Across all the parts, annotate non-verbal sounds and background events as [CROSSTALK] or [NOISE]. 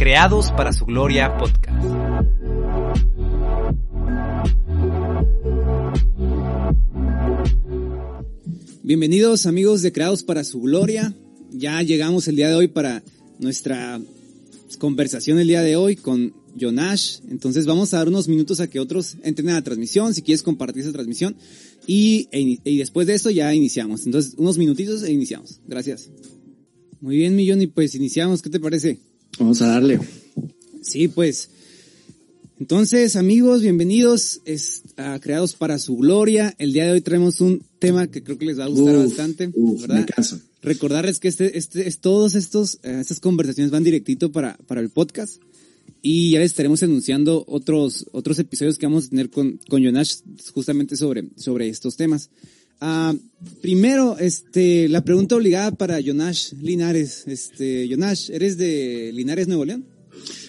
Creados para su Gloria podcast. Bienvenidos amigos de Creados para su Gloria. Ya llegamos el día de hoy para nuestra conversación el día de hoy con Jonash. Entonces vamos a dar unos minutos a que otros entren a la transmisión, si quieres compartir esa transmisión. Y, e después de eso ya iniciamos. Entonces unos minutitos e iniciamos. Gracias. Muy bien, Millón, y pues iniciamos. ¿Qué te parece? Vamos a darle. Sí, pues. Entonces, amigos, bienvenidos a Creados para su Gloria. El día de hoy traemos un tema que creo que les va a gustar Uf, bastante. uf, ¿verdad? me canso. Recordarles que este, este, es, todos estos, eh, estas conversaciones van directito para, para el podcast. Y ya les estaremos anunciando otros, otros episodios que vamos a tener con, con Jonash justamente sobre, sobre estos temas. Ah, primero, este, la pregunta obligada para Jonash Linares. Este, Jonash, ¿eres de Linares, Nuevo León?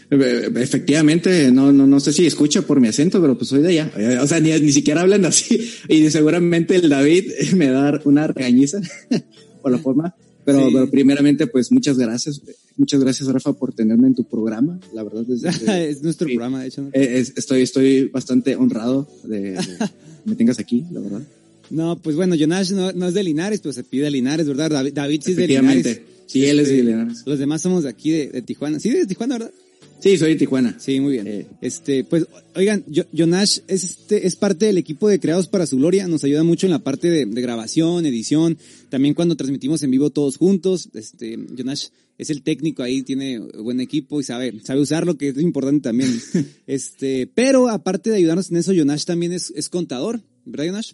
Eh, Efectivamente, no, no, no sé si escucha por mi acento, pero pues soy de allá. Eh, O sea, ni, ni siquiera hablan así. [LAUGHS] Y seguramente el David [LAUGHS] me va a dar una regañiza [LAUGHS] por la forma. Pero, Sí. pero primeramente, pues muchas gracias. Muchas gracias, Rafa, por tenerme en tu programa. La verdad es, de- es nuestro sí. programa, de hecho. ¿no? eh, es- estoy, estoy bastante honrado de, de que me tengas aquí, la verdad. No, pues bueno, Jonash no, no es de Linares, pero se pide Linares, ¿verdad? David, David sí es de Linares. Sí, él es de Este, Linares. Los demás somos de aquí, de, de Tijuana. Sí, de Tijuana, ¿verdad? Sí, soy de Tijuana. Sí, muy bien. Eh. Este, pues, oigan, Jonash es este, es parte del equipo de Creados para su Gloria, nos ayuda mucho en la parte de, de grabación, edición, también cuando transmitimos en vivo todos juntos, este, Jonash es el técnico ahí, tiene buen equipo y sabe, sabe usarlo, que es importante también. [LAUGHS] este, pero aparte de ayudarnos en eso, Jonash también es, es contador, ¿verdad, Jonash?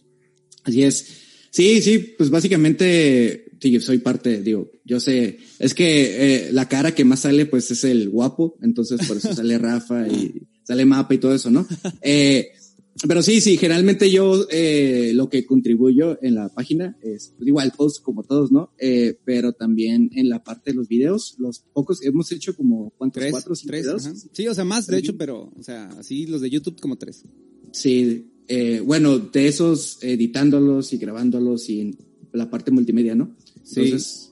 Así es. Sí, sí, pues básicamente, sí, soy parte, digo, yo sé, es que eh, la cara que más sale, pues es el guapo, entonces por eso sale Rafa y sale Mapa y todo eso, ¿no? Eh, pero sí, sí, generalmente yo eh, lo que contribuyo en la página es, pues, igual, post como todos, ¿no? Eh, pero también en la parte de los videos, los pocos, hemos hecho como, ¿cuántos? Tres, ¿Cuatro cinco tres, videos? Sí, o sea, más, de hecho, pero, o sea, así los de YouTube como tres. Sí, eh, bueno, de esos editándolos y grabándolos y en la parte multimedia, ¿no? Sí. Entonces,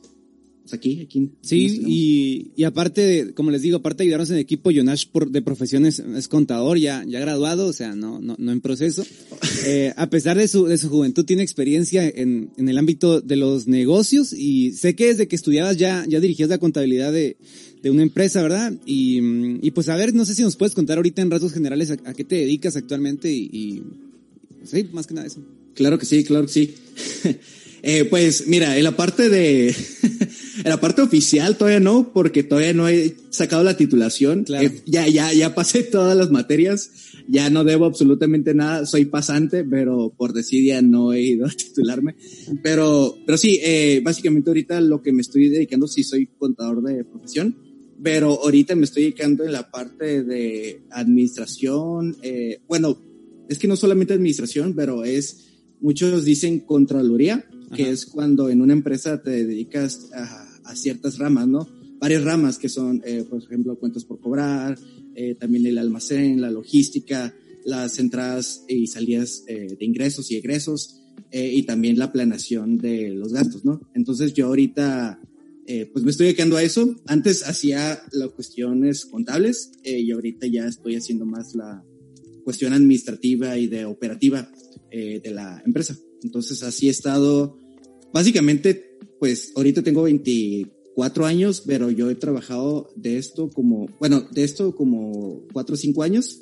pues aquí, aquí. Sí, y, y aparte, de, como les digo, aparte de ayudarnos en el equipo, Jonash por, de profesión es, contador, ya, ya graduado, o sea, no, no, no en proceso. [LAUGHS] Eh, a pesar de su, de su juventud, tiene experiencia en, en el ámbito de los negocios y sé que desde que estudiabas ya, ya dirigías la contabilidad de, de una empresa, ¿verdad? Y, y pues a ver, no sé si nos puedes contar ahorita en rasgos generales a, a qué te dedicas actualmente y, y sí, más que nada eso. Claro que sí, claro que sí. [LAUGHS] Eh, pues mira, en la parte de, [LAUGHS] en la parte oficial todavía no, porque todavía no he sacado la titulación. Claro. Eh, ya, ya, ya pasé [LAUGHS] todas las materias, ya no debo absolutamente nada, soy pasante, pero por desidia no he ido a titularme. Pero, pero sí, eh, básicamente ahorita lo que me estoy dedicando, sí soy contador de profesión, pero ahorita me estoy dedicando en la parte de administración, eh, bueno, es que no solamente administración, pero es, muchos dicen contraloría, que Ajá. es cuando en una empresa te dedicas a, a ciertas ramas, ¿no? Varias ramas que son, eh, por ejemplo, cuentas por cobrar, eh, también el almacén, la logística, las entradas y salidas eh, de ingresos y egresos, eh, y también la planeación de los gastos, ¿no? Entonces yo ahorita, eh, pues me estoy dedicando a eso. Antes hacía las cuestiones contables eh, y ahorita ya estoy haciendo más la cuestión administrativa y de operativa eh, de la empresa. Entonces así he estado, básicamente, pues ahorita tengo 24 años, pero yo he trabajado de esto como, bueno, de esto como 4 o 5 años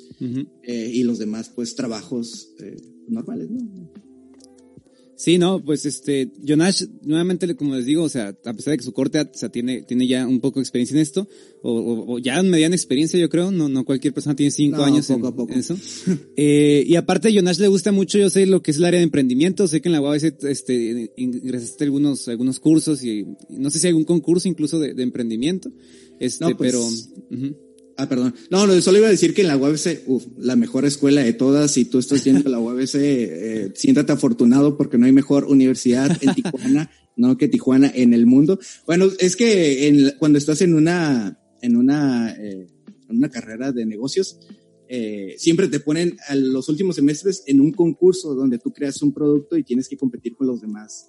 eh, y los demás pues trabajos eh, normales, ¿no? Sí, no, pues este, Jonash, nuevamente, como les digo, o sea, a pesar de que su corte, o sea, tiene, tiene ya un poco de experiencia en esto, o, o, o ya mediana experiencia, yo creo, no, no cualquier persona tiene cinco No, años poco en, a poco. en eso. [LAUGHS] Eh, y aparte, Jonash le gusta mucho, yo sé lo que es el área de emprendimiento, sé que en la UABC, este, ingresaste algunos, algunos cursos y, no sé si hay algún concurso incluso de, de emprendimiento, este, No, pues, pero. Ah, perdón. No, no, solo iba a decir que en la UABC, uf, la mejor escuela de todas, si tú estás yendo a la UABC, eh, siéntate afortunado porque no hay mejor universidad en Tijuana, [LAUGHS] no que Tijuana en el mundo. Bueno, es que en, cuando estás en una, en una, eh, en una carrera de negocios, eh, siempre te ponen a los últimos semestres en un concurso donde tú creas un producto y tienes que competir con los demás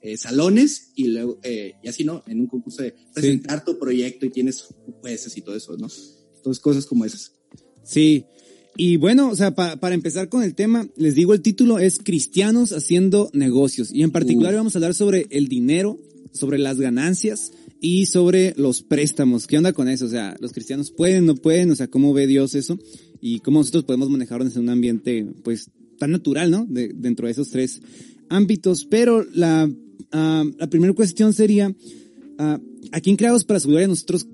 eh, salones y luego, eh, y así, ¿no? En un concurso de presentar tu proyecto y tienes jueces y todo eso, ¿no? Entonces, cosas como esas. Sí. Y bueno, o sea, para empezar con el tema, les digo, el título es Cristianos haciendo negocios. Y en particular vamos a hablar sobre el dinero, sobre las ganancias y sobre los préstamos. ¿Qué onda con eso? O sea, los cristianos pueden, no pueden, o sea, ¿cómo ve Dios eso? Y cómo nosotros podemos manejarnos en un ambiente, pues, tan natural, ¿no? De, dentro de esos tres ámbitos. Pero la, ah, la primera cuestión sería, uh, ¿a quién creados para su gloria nosotros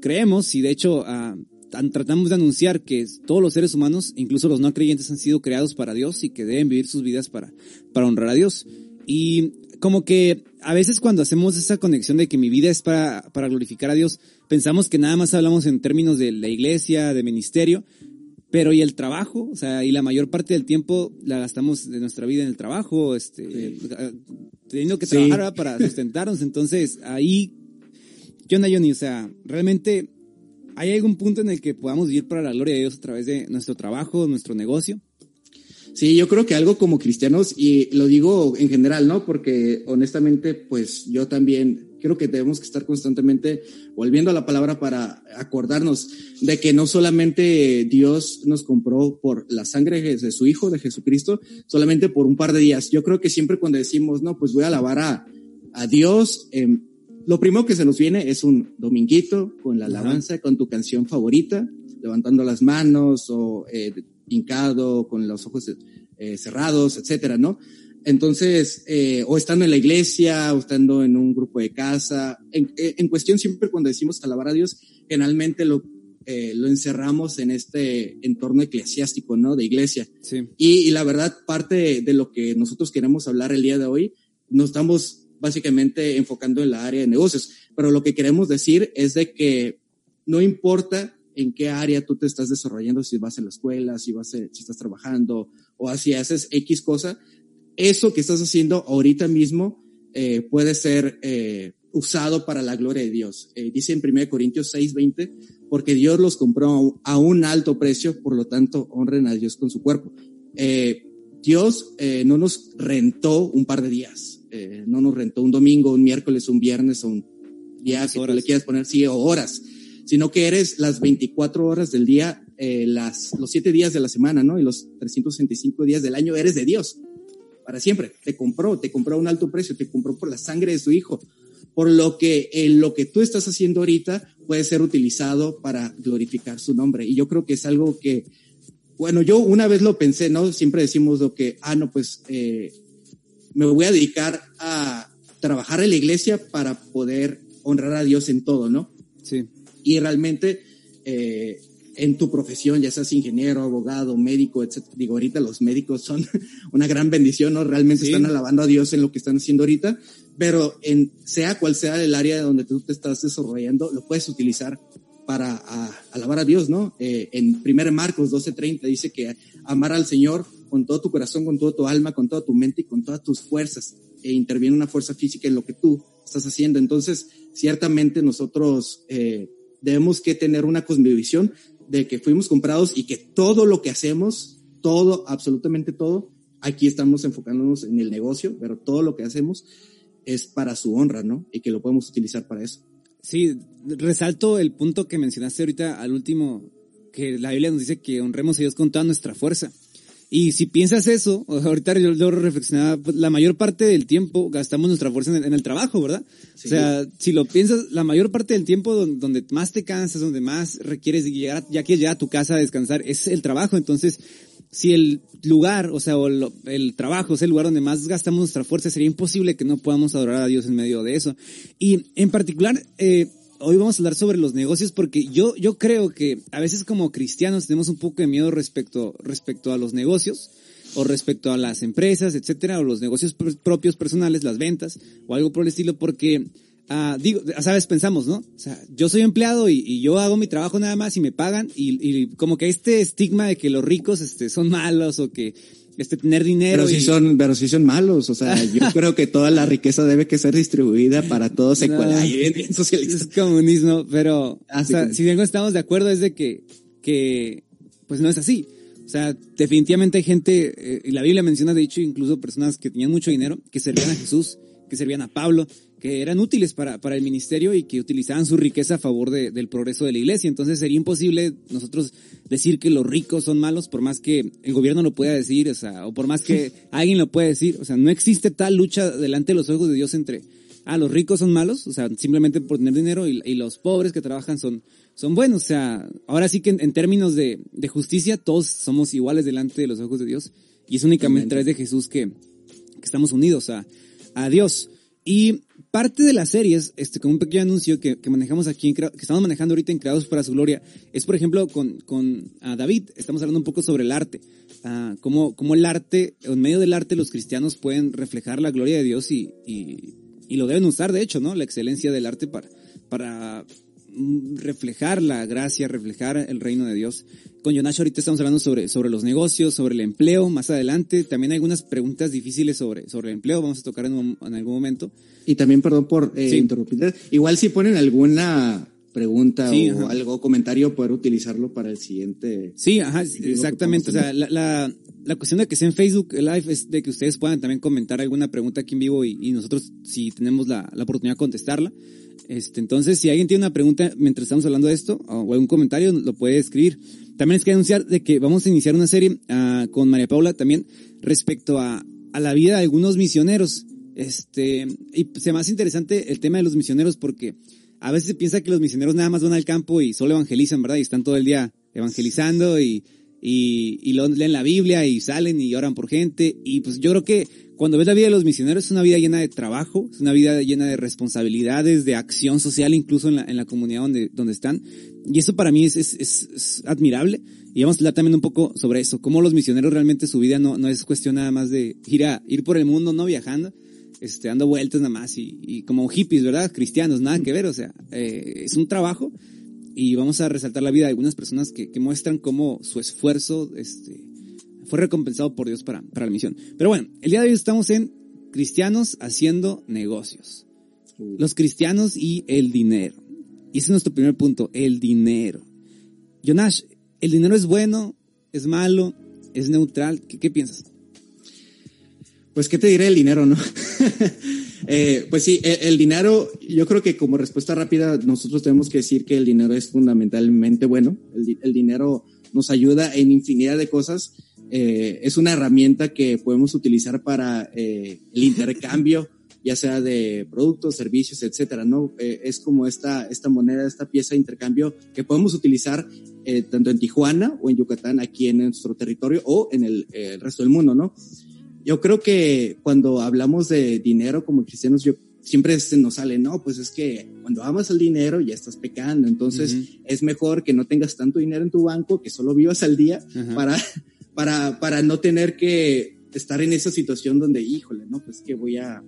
creemos? Y de hecho, uh, tratamos de anunciar que todos los seres humanos, incluso los no creyentes, han sido creados para Dios y que deben vivir sus vidas para, para honrar a Dios. Y como que a veces cuando hacemos esa conexión de que mi vida es para, para glorificar a Dios, pensamos que nada más hablamos en términos de la iglesia, de ministerio, pero y el trabajo, o sea, y la mayor parte del tiempo la gastamos de nuestra vida en el trabajo, este, teniendo que trabajar para sustentarnos. Entonces, ahí, ¿qué onda, Johnny? O sea, realmente ¿Hay algún punto en el que podamos vivir para la gloria de Dios a través de nuestro trabajo, nuestro negocio? Sí, yo creo que algo como cristianos, y lo digo en general, ¿no? Porque honestamente, pues yo también creo que debemos que estar constantemente volviendo a la palabra para acordarnos de que no solamente Dios nos compró por la sangre de su Hijo, de Jesucristo, solamente por un par de días. Yo creo que siempre cuando decimos, no, pues voy a alabar a, a Dios, eh, lo primero que se nos viene es un dominguito con la alabanza, con tu canción favorita, levantando las manos o eh, hincado, con los ojos eh, cerrados, etcétera, ¿no? Entonces, eh, o estando en la iglesia, o estando en un grupo de casa. En, eh, en cuestión, siempre cuando decimos alabar a Dios, generalmente lo, eh, lo encerramos en este entorno eclesiástico, ¿no? De iglesia. Sí. Y, y la verdad, parte de, lo que nosotros queremos hablar el día de hoy, nos estamos básicamente enfocando en la área de negocios. Pero lo que queremos decir es de que no importa en qué área tú te estás desarrollando, si vas en la escuela, si vas, si estás trabajando o si haces X cosa, eso que estás haciendo ahorita mismo eh, puede ser eh, usado para la gloria de Dios. Eh, dice en 1 Corintios 6:20, porque Dios los compró a un alto precio, por lo tanto honren a Dios con su cuerpo. Eh, Dios no nos rentó un par de días, no nos rentó un domingo, un miércoles, un viernes o un día que tú le quieras poner, sí, o horas, sino que eres las 24 horas del día, las, los 7 días de la semana, ¿no? Y los 365 días del año eres de Dios, para siempre. Te compró, te compró a un alto precio, te compró por la sangre de su hijo. Por lo que eh, lo que tú estás haciendo ahorita puede ser utilizado para glorificar su nombre. Y yo creo que es algo que, bueno, yo una vez lo pensé, ¿no? Siempre decimos lo que, ah, no, pues eh, me voy a dedicar a trabajar en la iglesia para poder honrar a Dios en todo, ¿no? Sí. Y realmente eh, en tu profesión, ya seas ingeniero, abogado, médico, etc. Digo, ahorita los médicos son [LAUGHS] una gran bendición, ¿no? Realmente sí. están alabando a Dios en lo que están haciendo ahorita, pero en sea cual sea el área donde tú te estás desarrollando, lo puedes utilizar para a, alabar a Dios, ¿no? Eh, en 1 Marcos 12:30 dice que amar al Señor con todo tu corazón, con todo tu alma, con toda tu mente y con todas tus fuerzas. E interviene una fuerza física en lo que tú estás haciendo. Entonces, ciertamente nosotros eh, debemos que tener una cosmovisión de que fuimos comprados y que todo lo que hacemos, todo, absolutamente todo, aquí estamos enfocándonos en el negocio, pero todo lo que hacemos es para su honra, ¿no? Y que lo podemos utilizar para eso. Sí, resalto el punto que mencionaste ahorita al último, que la Biblia nos dice que honremos a Dios con toda nuestra fuerza. Y si piensas eso, ahorita yo lo reflexionaba, pues, la mayor parte del tiempo gastamos nuestra fuerza en el, en el trabajo, ¿verdad? Sí. O sea, si lo piensas, la mayor parte del tiempo donde, donde, más te cansas, donde más requieres llegar, ya que llegar a tu casa a descansar, es el trabajo. Entonces, si el lugar, o sea, o el, el, trabajo es el lugar donde más gastamos nuestra fuerza, sería imposible que no podamos adorar a Dios en medio de eso. Y en particular, eh, hoy vamos a hablar sobre los negocios porque yo, yo creo que a veces como cristianos tenemos un poco de miedo respecto, respecto a los negocios o respecto a las empresas, etcétera, o los negocios propios personales, las ventas o algo por el estilo porque Uh, digo, sabes, pensamos, ¿no? O sea, yo soy empleado y, y, yo hago mi trabajo nada más y me pagan y, y, como que este estigma de que los ricos este, son malos o que este, tener dinero. Pero sí son, pero sí son malos, o sea, yo [LAUGHS] creo que toda la riqueza debe que ser distribuida para todos no, bien, bien Es comunismo, pero o sea, si bien estamos de acuerdo es de que, que, pues no es así. O sea, definitivamente hay gente, eh, y la Biblia menciona de hecho incluso personas que tenían mucho dinero, que servían a Jesús que servían a Pablo, que eran útiles para, para el ministerio y que utilizaban su riqueza a favor de, del progreso de la iglesia. Entonces sería imposible nosotros decir que los ricos son malos por más que el gobierno lo pueda decir, o sea, o por más que [LAUGHS] alguien lo pueda decir. O sea, no existe tal lucha delante de los ojos de Dios entre, ah, los ricos son malos, o sea, simplemente por tener dinero y, y los pobres que trabajan son, son buenos. O sea, ahora sí que en, en términos de, de, justicia todos somos iguales delante de los ojos de Dios y es únicamente a través de Jesús que, que estamos unidos a, a Dios. Y parte de las series, este, con un pequeño anuncio que, que manejamos aquí, en, que estamos manejando ahorita en Creados para su Gloria, es por ejemplo con, con uh, David, estamos hablando un poco sobre el arte, uh, cómo, cómo el arte, en medio del arte los cristianos pueden reflejar la gloria de Dios y, y, y lo deben usar de hecho, ¿no? La excelencia del arte para, para reflejar la gracia, reflejar el reino de Dios. Con Jonash ahorita estamos hablando sobre, sobre los negocios, sobre el empleo, más adelante. También hay algunas preguntas difíciles sobre, sobre el empleo, vamos a tocar en, en algún momento. Y también, perdón por eh, sí. interrumpir, igual si ponen alguna pregunta sí, o ajá. algo, comentario, poder utilizarlo para el siguiente. Sí, ajá, exactamente. O sea, la, la, la, cuestión de que sea en Facebook Live es de que ustedes puedan también comentar alguna pregunta aquí en vivo y, y nosotros, si tenemos la, la oportunidad de contestarla. Este, entonces, si alguien tiene una pregunta mientras estamos hablando de esto o algún comentario, lo puede escribir. También les quiero anunciar de que vamos a iniciar una serie uh, con María Paula también respecto a, a la vida de algunos misioneros. Este, y se me hace interesante el tema de los misioneros porque a veces se piensa que los misioneros nada más van al campo y solo evangelizan, ¿verdad? Y están todo el día evangelizando y, y, y leen la Biblia y salen y oran por gente. Y pues yo creo que cuando ves la vida de los misioneros es una vida llena de trabajo, es una vida llena de responsabilidades, de acción social incluso en la, en la comunidad donde, donde están. Y eso para mí es, es, es, es admirable. Y vamos a hablar también un poco sobre eso, cómo los misioneros realmente su vida no, no es cuestión nada más de ir a, ir por el mundo, no viajando, este, dando vueltas nada más y, y como hippies, ¿verdad? Cristianos, nada que ver, o sea, eh, es un trabajo y vamos a resaltar la vida de algunas personas que, que muestran cómo su esfuerzo, este, fue recompensado por Dios para, para la misión. Pero bueno, el día de hoy estamos en cristianos haciendo negocios. Los cristianos y el dinero. Y ese es nuestro primer punto, el dinero. Jonash, ¿el dinero es bueno? ¿Es malo? ¿Es neutral? ¿Qué, qué piensas? Pues, ¿qué te diré el dinero, no? [LAUGHS] [LAUGHS] eh, pues sí, el, dinero, yo creo que como respuesta rápida, nosotros tenemos que decir que el dinero es fundamentalmente bueno. El, dinero nos ayuda en infinidad de cosas. Eh, es una herramienta que podemos utilizar para eh, el intercambio, [LAUGHS] ya sea de productos, servicios, etcétera, ¿no? Es como esta, esta moneda, esta pieza de intercambio que podemos utilizar tanto en Tijuana o en Yucatán, aquí en nuestro territorio o en el resto del mundo, ¿no? Yo creo que cuando hablamos de dinero como cristianos, yo siempre se nos sale, no, pues es que cuando amas el dinero ya estás pecando, entonces uh -huh. es mejor que no tengas tanto dinero en tu banco, que solo vivas al día uh -huh. para, [LAUGHS] para, para no tener que estar en esa situación donde, híjole, no, pues que voy a,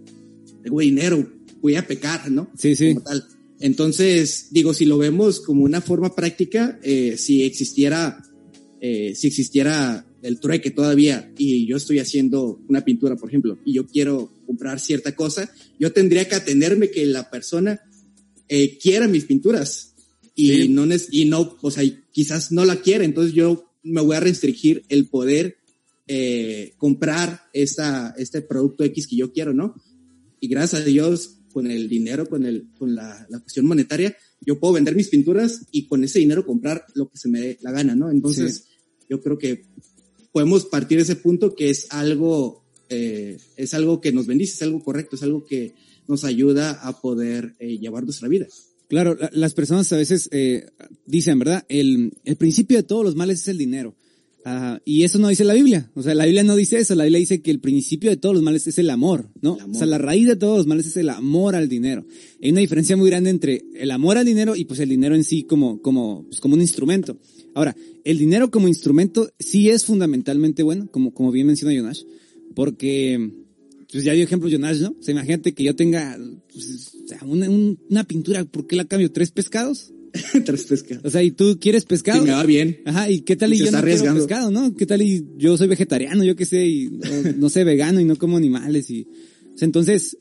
tengo dinero, voy a pecar, ¿no? Sí, sí. Como tal. Entonces, digo, si lo vemos como una forma práctica, eh, si existiera, eh, si existiera el trueque todavía y yo estoy haciendo una pintura, por ejemplo, y yo quiero comprar cierta cosa, yo tendría que atenerme que la persona eh, quiera mis pinturas y sí. no y no, o sea, quizás no la quiera, entonces yo me voy a restringir el poder eh, comprar esta, este producto X que yo quiero, ¿no? Y gracias a Dios, con el dinero, con, el, con la, la cuestión monetaria, yo puedo vender mis pinturas y con ese dinero comprar lo que se me dé la gana, ¿no? Entonces, sí. yo creo que podemos partir de ese punto que es algo, eh, es algo que nos bendice, es algo correcto, es algo que nos ayuda a poder eh, llevar nuestra vida. Claro, la, las personas a veces eh, dicen, ¿verdad? El, el principio de todos los males es el dinero. Uh, y eso no dice la Biblia. O sea, la Biblia no dice eso. La Biblia dice que el principio de todos los males es el amor, ¿no? El amor. O sea, la raíz de todos los males es el amor al dinero. Hay una diferencia muy grande entre el amor al dinero y pues el dinero en sí como, como, pues, como un instrumento. Ahora, el dinero como instrumento sí es fundamentalmente bueno, como, como bien menciona Jonash, porque, pues ya dio ejemplo Jonash, ¿no? O sea, imagínate que yo tenga pues, una, una pintura, ¿por qué la cambio? ¿Tres pescados? [LAUGHS] Tres pescados. O sea, y tú quieres pescado. Sí, me va bien. Ajá, y qué tal y, y yo no quiero pescado, ¿no? ¿Qué tal y yo soy vegetariano, yo qué sé, y no, no sé, vegano y no como animales y, o sea, entonces,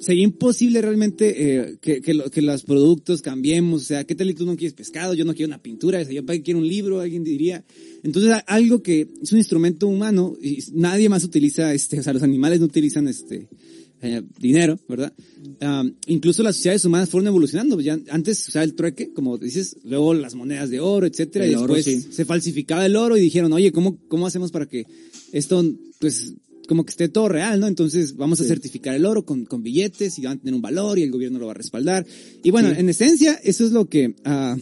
sería imposible realmente eh, que, que, lo, que, los productos cambiemos. O sea, ¿qué tal y tú no quieres pescado? Yo no quiero una pintura. O sea, yo para qué quiero un libro, alguien diría. Entonces, algo que es un instrumento humano y nadie más utiliza, este, o sea, los animales no utilizan este, eh, dinero, ¿verdad? Um, incluso las sociedades humanas fueron evolucionando. Ya antes se usaba el trueque, como dices, luego las monedas de oro, etcétera, El y oro, después sí. se falsificaba el oro y dijeron, oye, ¿cómo, cómo hacemos para que esto, pues, como que esté todo real, ¿no? Entonces vamos a certificar el oro con, con billetes y van a tener un valor y el gobierno lo va a respaldar. Y bueno, Sí. en esencia, eso es lo que, ah,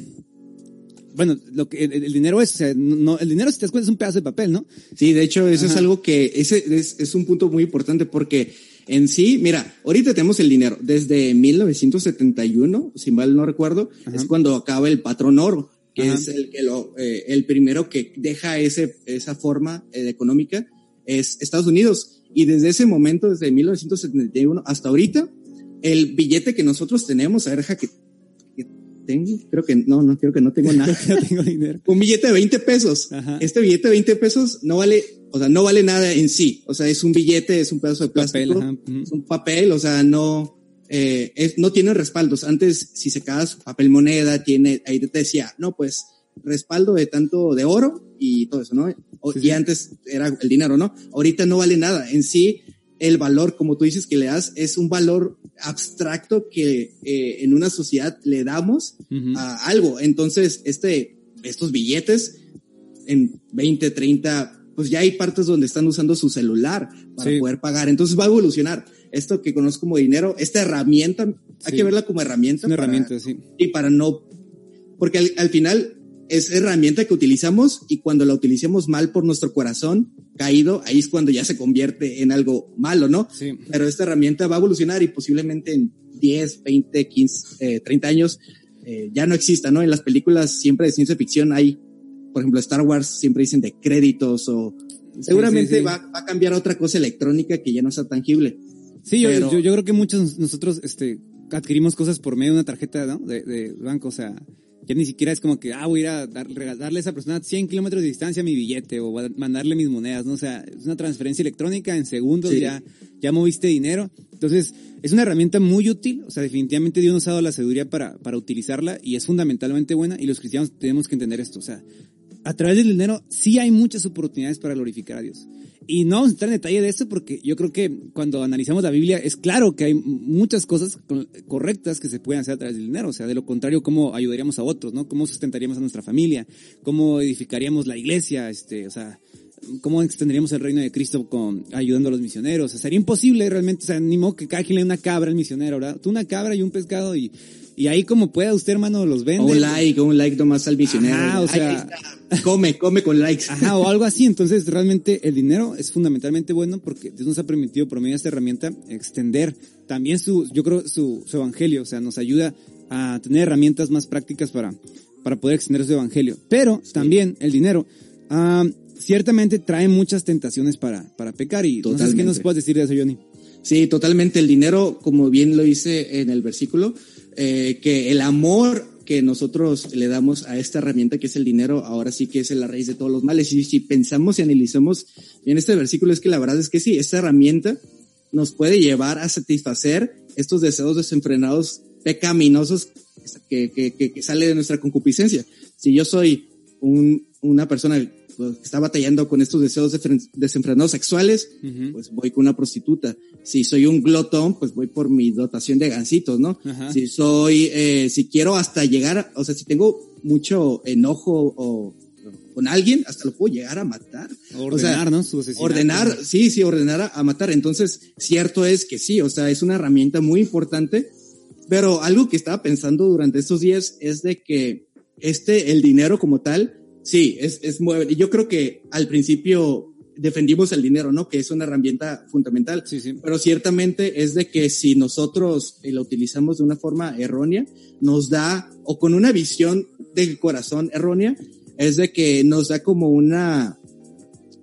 bueno, lo que el, el dinero es, o sea, no, el dinero si te das cuenta es un pedazo de papel, ¿no? Sí, de hecho, eso es Ajá. algo que ese es, es un punto muy importante porque en sí, mira, ahorita tenemos el dinero. Desde 1971, si mal no recuerdo, Ajá. es cuando acaba el patrón oro, que Ajá. es el que lo, eh, el primero que deja ese, esa forma eh, económica es Estados Unidos. Y desde ese momento, desde 1971 hasta ahorita, el billete que nosotros tenemos, a ver, que, que tengo, creo que no, no, creo que no tengo [LAUGHS] nada. no tengo dinero. un billete de 20 pesos. Ajá. Este billete de 20 pesos no vale, o sea, no vale nada en sí. O sea, es un billete, es un pedazo de plástico, Papel, es un papel, o sea, no, eh, es- no tiene respaldos. Antes, si se su papel moneda, tiene, ahí te decía, no, pues, respaldo de tanto de oro y todo eso, ¿no? O- Sí, y sí. antes era el dinero, ¿no? Ahorita no vale nada. En sí, el valor, como tú dices que le das, es un valor abstracto que eh, en una sociedad le damos Ujú. a algo. Entonces, este, estos billetes en 20, 30, pues ya hay partes donde están usando su celular para Sí. poder pagar. Entonces va a evolucionar. Esto que conozco como dinero, esta herramienta, hay que verla como herramienta. Una para- herramienta, sí. Y para no, porque al, al final es herramienta que utilizamos y cuando la utilicemos mal por nuestro corazón caído, ahí es cuando ya se convierte en algo malo, ¿no? Sí. pero esta herramienta va a evolucionar y posiblemente en 10, 20, 15, eh, 30 años eh, ya no exista, ¿no? En las películas siempre de ciencia ficción hay, por ejemplo, Star Wars siempre dicen de créditos o seguramente sí, sí. Va, va a cambiar a otra cosa electrónica que ya no sea tangible. Sí, yo, yo creo que muchos nosotros este, adquirimos cosas por medio de una tarjeta ¿no? de, de banco, o sea, ya ni siquiera es como que, ah, voy a ir a dar, regalarle a esa persona 100 kilómetros de distancia mi billete o voy a mandarle mis monedas, ¿no? O sea, es una transferencia electrónica, en segundos Sí. ya, ya moviste dinero. Entonces, es una herramienta muy útil, o sea, definitivamente Dios nos ha dado la sabiduría para, para utilizarla y es fundamentalmente buena y los cristianos tenemos que entender esto, o sea, a través del dinero sí hay muchas oportunidades para glorificar a Dios. Y no vamos a entrar en detalle de eso porque yo creo que cuando analizamos la Biblia es claro que hay muchas cosas co- correctas que se pueden hacer a través del dinero. O sea, de lo contrario, cómo ayudaríamos a otros, ¿no? Cómo sustentaríamos a nuestra familia, cómo edificaríamos la iglesia, este, o sea, cómo extenderíamos el reino de Cristo con, ayudando a los misioneros. Sería imposible realmente, o sea, ni modo que cada quien le una cabra al misionero, ¿verdad? Tú una cabra y un pescado y, y ahí como pueda usted, hermano, los vende. Un like, un like nomás al visionario. Ajá, o sea- come, come con likes. Ajá, o algo así. Entonces, realmente el dinero es fundamentalmente bueno porque Dios nos ha permitido por medio de esta herramienta extender también su, yo creo, su, su evangelio. O sea, nos ayuda a tener herramientas más prácticas para, para poder extender su evangelio. Pero también el dinero, ah, ciertamente trae muchas tentaciones para, para pecar. Y sé qué nos puedes decir de eso, Johnny. Sí, totalmente. El dinero, como bien lo hice en el versículo, eh, que el amor que nosotros le damos a esta herramienta que es el dinero, ahora sí que es la raíz de todos los males. Y si pensamos y analizamos bien este versículo, es que la verdad es que sí, esta herramienta nos puede llevar a satisfacer estos deseos desenfrenados, pecaminosos que, que, que, que sale de nuestra concupiscencia. Si yo soy un, una persona pues, está batallando con estos deseos desenfren- desenfrenados sexuales, Ujú. pues voy con una prostituta. Si soy un glotón, pues voy por mi dotación de gancitos, ¿no? Ajá. Si soy, eh, si quiero hasta llegar, o sea, si tengo mucho enojo o con alguien, hasta lo puedo llegar a matar. Ordenar, o sea, ¿no? Su. Ordenar, sí, sí, ordenar a, a matar. Entonces, cierto es que sí, o sea, es una herramienta muy importante, pero algo que estaba pensando durante estos días es de que este, el dinero como tal, sí, es, es muy, yo creo que al principio defendimos el dinero, ¿no? Que es una herramienta fundamental. Sí, sí. Pero ciertamente es de que si nosotros eh, lo utilizamos de una forma errónea, nos da, o con una visión del corazón errónea, es de que nos da como una,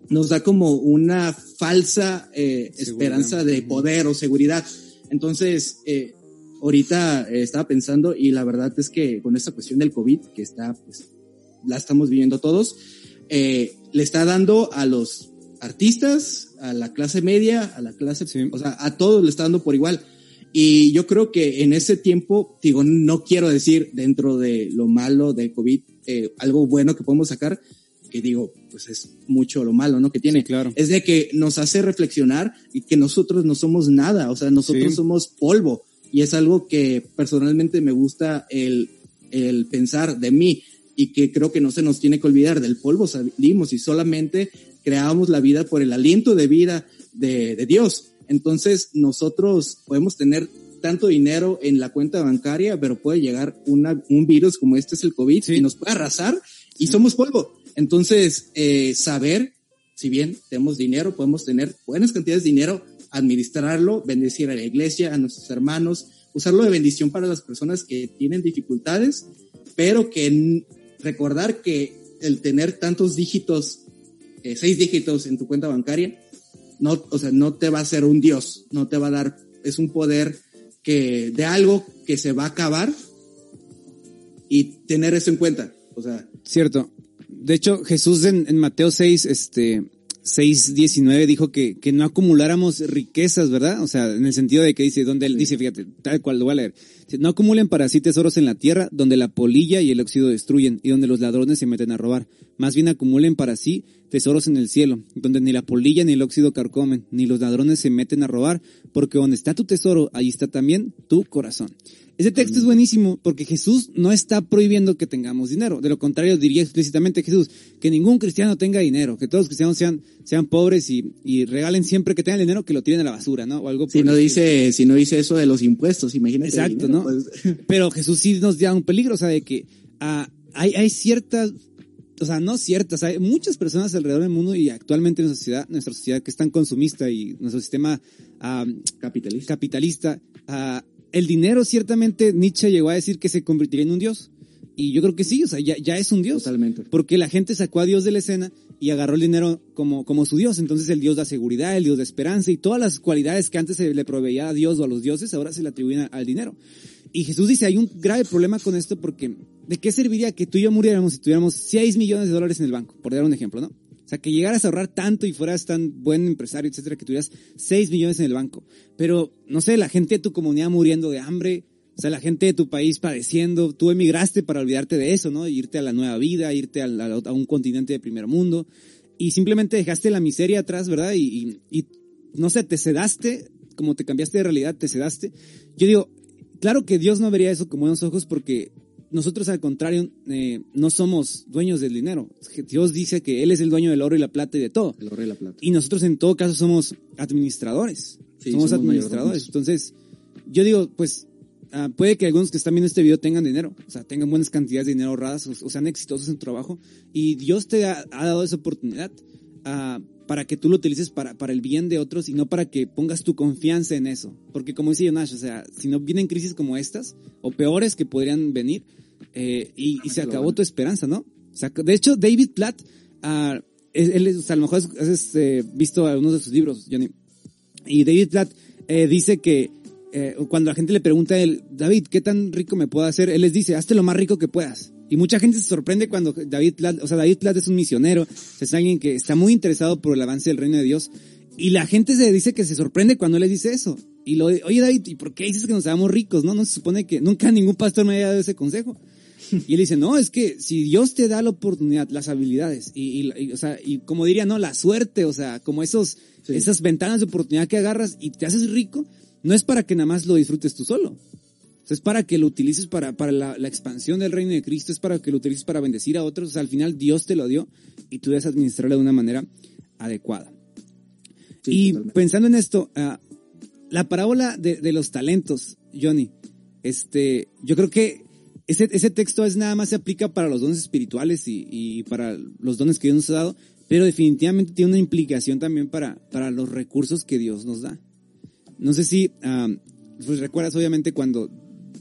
nos da como una falsa eh, esperanza de poder o seguridad. Entonces, eh, ahorita eh, estaba pensando y la verdad es que con esta cuestión del COVID, que está, pues, la estamos viviendo todos, eh, le está dando a los artistas, a la clase media, a la clase, Sí. o sea, a todos le está dando por igual. Y yo creo que en ese tiempo, digo, no quiero decir dentro de lo malo de COVID, eh, algo bueno que podemos sacar, que digo, pues es mucho lo malo, ¿no? Que tiene. Sí, claro. Es de que nos hace reflexionar y que nosotros no somos nada, o sea, nosotros Sí. somos polvo. Y es algo que personalmente me gusta el, el pensar de mí y que creo que no se nos tiene que olvidar del polvo salimos y solamente creábamos la vida por el aliento de vida de, de Dios. Entonces nosotros podemos tener tanto dinero en la cuenta bancaria, pero puede llegar una, un virus como este es el COVID Sí. y nos puede arrasar y somos polvo. Entonces, eh, saber, si bien tenemos dinero, podemos tener buenas cantidades de dinero, administrarlo, bendecir a la iglesia, a nuestros hermanos, usarlo de bendición para las personas que tienen dificultades, pero que recordar que el tener tantos dígitos, eh, seis dígitos en tu cuenta bancaria, no, o sea, no te va a hacer un Dios, no te va a dar, es un poder que, de algo que se va a acabar y tener eso en cuenta. O sea, Cierto. De hecho, Jesús en, en Mateo 6, este, 6, 19 dijo que, que no acumuláramos riquezas, ¿verdad? O sea, en el sentido de que dice, donde él dice, fíjate, tal cual lo voy a leer. Dice, no acumulen para sí tesoros en la tierra, donde la polilla y el óxido destruyen, y donde los ladrones se meten a robar. Más bien acumulen para sí tesoros en el cielo, donde ni la polilla ni el óxido carcomen, ni los ladrones se meten a robar, porque donde está tu tesoro, ahí está también tu corazón. Ese texto es buenísimo porque Jesús no está prohibiendo que tengamos dinero. De lo contrario, diría explícitamente Jesús que ningún cristiano tenga dinero, que todos los cristianos sean, sean pobres y, y regalen siempre que tengan dinero que lo tiren a la basura, ¿no? O algo si por no dice, si no dice eso de los impuestos, imagínate. Exacto, dinero, ¿no? pues, Pero Jesús sí nos da un peligro, o sea, de que ah, hay, hay ciertas, o sea, no ciertas, hay muchas personas alrededor del mundo y actualmente en nuestra sociedad, nuestra sociedad que es tan consumista y nuestro sistema capitalista. capitalista, ah, el dinero ciertamente Nietzsche llegó a decir que se convertiría en un dios. Y yo creo que sí, o sea, ya, ya es un dios. Totalmente. Porque la gente sacó a Dios de la escena y agarró el dinero como, como su Dios. Entonces el Dios da seguridad, el Dios da esperanza y todas las cualidades que antes se le proveía a Dios o a los dioses, ahora se le atribuyen al dinero. Y Jesús dice, hay un grave problema con esto porque ¿de qué serviría que tú y yo muriéramos si tuviéramos 6 millones de dólares en el banco? Por dar un ejemplo, ¿no? O sea, que llegaras a ahorrar tanto y fueras tan buen empresario, etcétera, que tuvieras 6 millones en el banco. Pero, no sé, la gente de tu comunidad muriendo de hambre, o sea, la gente de tu país padeciendo, tú emigraste para olvidarte de eso, ¿no? Irte a la nueva vida, irte a, un continente de primer mundo y simplemente dejaste la miseria atrás, ¿verdad? Y, y- y, no sé, te sedaste, como te cambiaste de realidad, te sedaste. Yo digo, claro que Dios no vería eso con buenos ojos porque nosotros al contrario eh, no somos dueños del dinero. Dios dice que Él es el dueño del oro y la plata y de todo. El oro y la plata. Y nosotros en todo caso somos administradores. Sí, somos, somos administradores. Entonces, yo digo, pues, ah, puede que algunos que están viendo este video tengan dinero, o sea, tengan buenas cantidades de dinero ahorradas, o, o sean exitosos en tu trabajo, y Dios te ha, ha dado esa oportunidad ah, para que tú lo utilices para, para el bien de otros y no para que pongas tu confianza en eso. Porque como dice Jonash, o sea, si no vienen crisis como estas, o peores que podrían venir, eh, y, y se acabó tu esperanza, ¿no? O sea, de hecho, David Platt, ah, él, o sea, a lo mejor has, has, este, visto algunos de sus libros, Johnny. Y David Platt eh, dice que eh, cuando la gente le pregunta a él, David, ¿qué tan rico me puedo hacer? Él les dice, hazte lo más rico que puedas. Y mucha gente se sorprende cuando David Platt, o sea, David Platt es un misionero, es alguien que está muy interesado por el avance del reino de Dios. Y la gente se dice que se sorprende cuando él les dice eso. Y lo, oye David, ¿y por qué dices que nos hagamos ricos? No, no se supone que nunca ningún pastor me haya dado ese consejo. Y él dice, no, es que si Dios te da la oportunidad, las habilidades, y, y- y, o sea, y como diría, no, la suerte, o sea, como esos, Sí. esas ventanas de oportunidad que agarras y te haces rico, no es para que nada más lo disfrutes tú solo. O sea, es para que lo utilices para, para la, la expansión del reino de Cristo, es para que lo utilices para bendecir a otros. O sea, al final Dios te lo dio y tú debes administrarlo de una manera adecuada. Sí, y totalmente. pensando en esto, ah, la parábola de, de los talentos, Johnny, este, yo creo que ese, ese texto es nada más se aplica para los dones espirituales y, y para los dones que Dios nos ha dado, pero definitivamente tiene una implicación también para, para los recursos que Dios nos da. No sé si, pues recuerdas obviamente cuando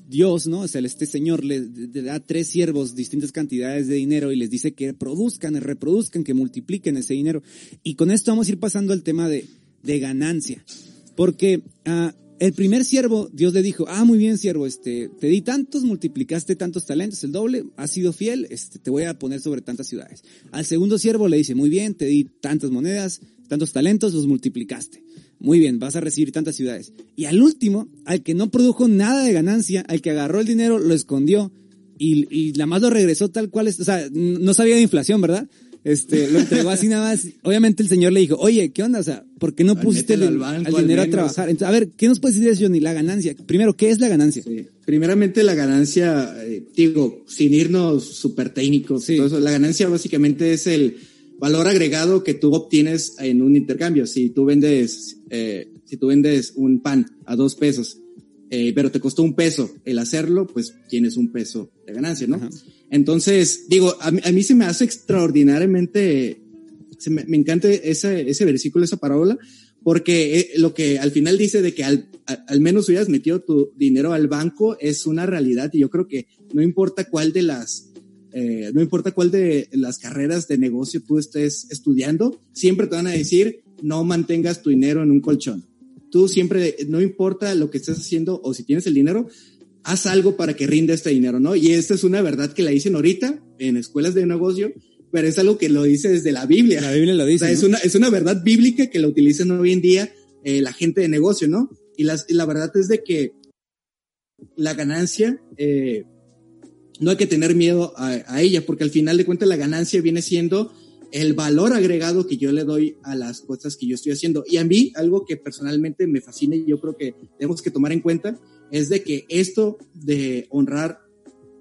Dios, ¿no? O sea, este señor le, le da tres siervos distintas cantidades de dinero y les dice que produzcan, reproduzcan, que multipliquen ese dinero. Y con esto vamos a ir pasando al tema de, de ganancia. Porque ah, el primer siervo, Dios le dijo, ah, muy bien, siervo, este, te di tantos, multiplicaste tantos talentos, el doble, has sido fiel, este, te voy a poner sobre tantas ciudades. Al segundo siervo le dice, muy bien, te di tantas monedas, tantos talentos, los multiplicaste. Muy bien, vas a recibir tantas ciudades. Y al último, al que no produjo nada de ganancia, al que agarró el dinero, lo escondió y, y la más lo regresó tal cual es, o sea, no sabía de inflación, ¿verdad? Este, lo entregó así nada más. [LAUGHS] Obviamente el señor le dijo, oye, ¿qué onda? O sea, ¿por qué no pusiste el, Mételo al banco, al dinero a al trabajar? Entonces, a ver, ¿qué nos puedes decir de eso, Johnny? La ganancia. Primero, ¿qué es la ganancia? Sí. Primeramente la ganancia, eh, digo, sin irnos súper técnicos, Sí. todo eso, la ganancia básicamente es el valor agregado que tú obtienes en un intercambio. Si tú vendes, eh, si tú vendes un pan a dos pesos, eh, pero te costó un peso el hacerlo, pues tienes un peso de ganancia, ¿no? Ajá. Entonces, digo, a mí, a mí se me hace extraordinariamente, se me, me encanta ese, ese versículo, esa parábola, porque eh, lo que al final dice de que al, al menos hubieras metido tu dinero al banco es una realidad y yo creo que no importa cuál de las, eh, no importa cuál de las carreras de negocio tú estés estudiando, siempre te van a decir no mantengas tu dinero en un colchón. Tú siempre, no importa lo que estés haciendo o si tienes el dinero, haz algo para que rinda este dinero, ¿no? Y esta es una verdad que la dicen ahorita en escuelas de negocio, pero es algo que lo dice desde la Biblia. La Biblia lo O dice. es una, es una verdad bíblica que la utilizan hoy en día eh, la gente de negocio, ¿no? Y, las, y la verdad es de que la ganancia, eh, no hay que tener miedo a, a ella, porque al final de cuentas la ganancia viene siendo el valor agregado que yo le doy a las cosas que yo estoy haciendo. Y a mí, algo que personalmente me fascina y yo creo que tenemos que tomar en cuenta, es de que esto de honrar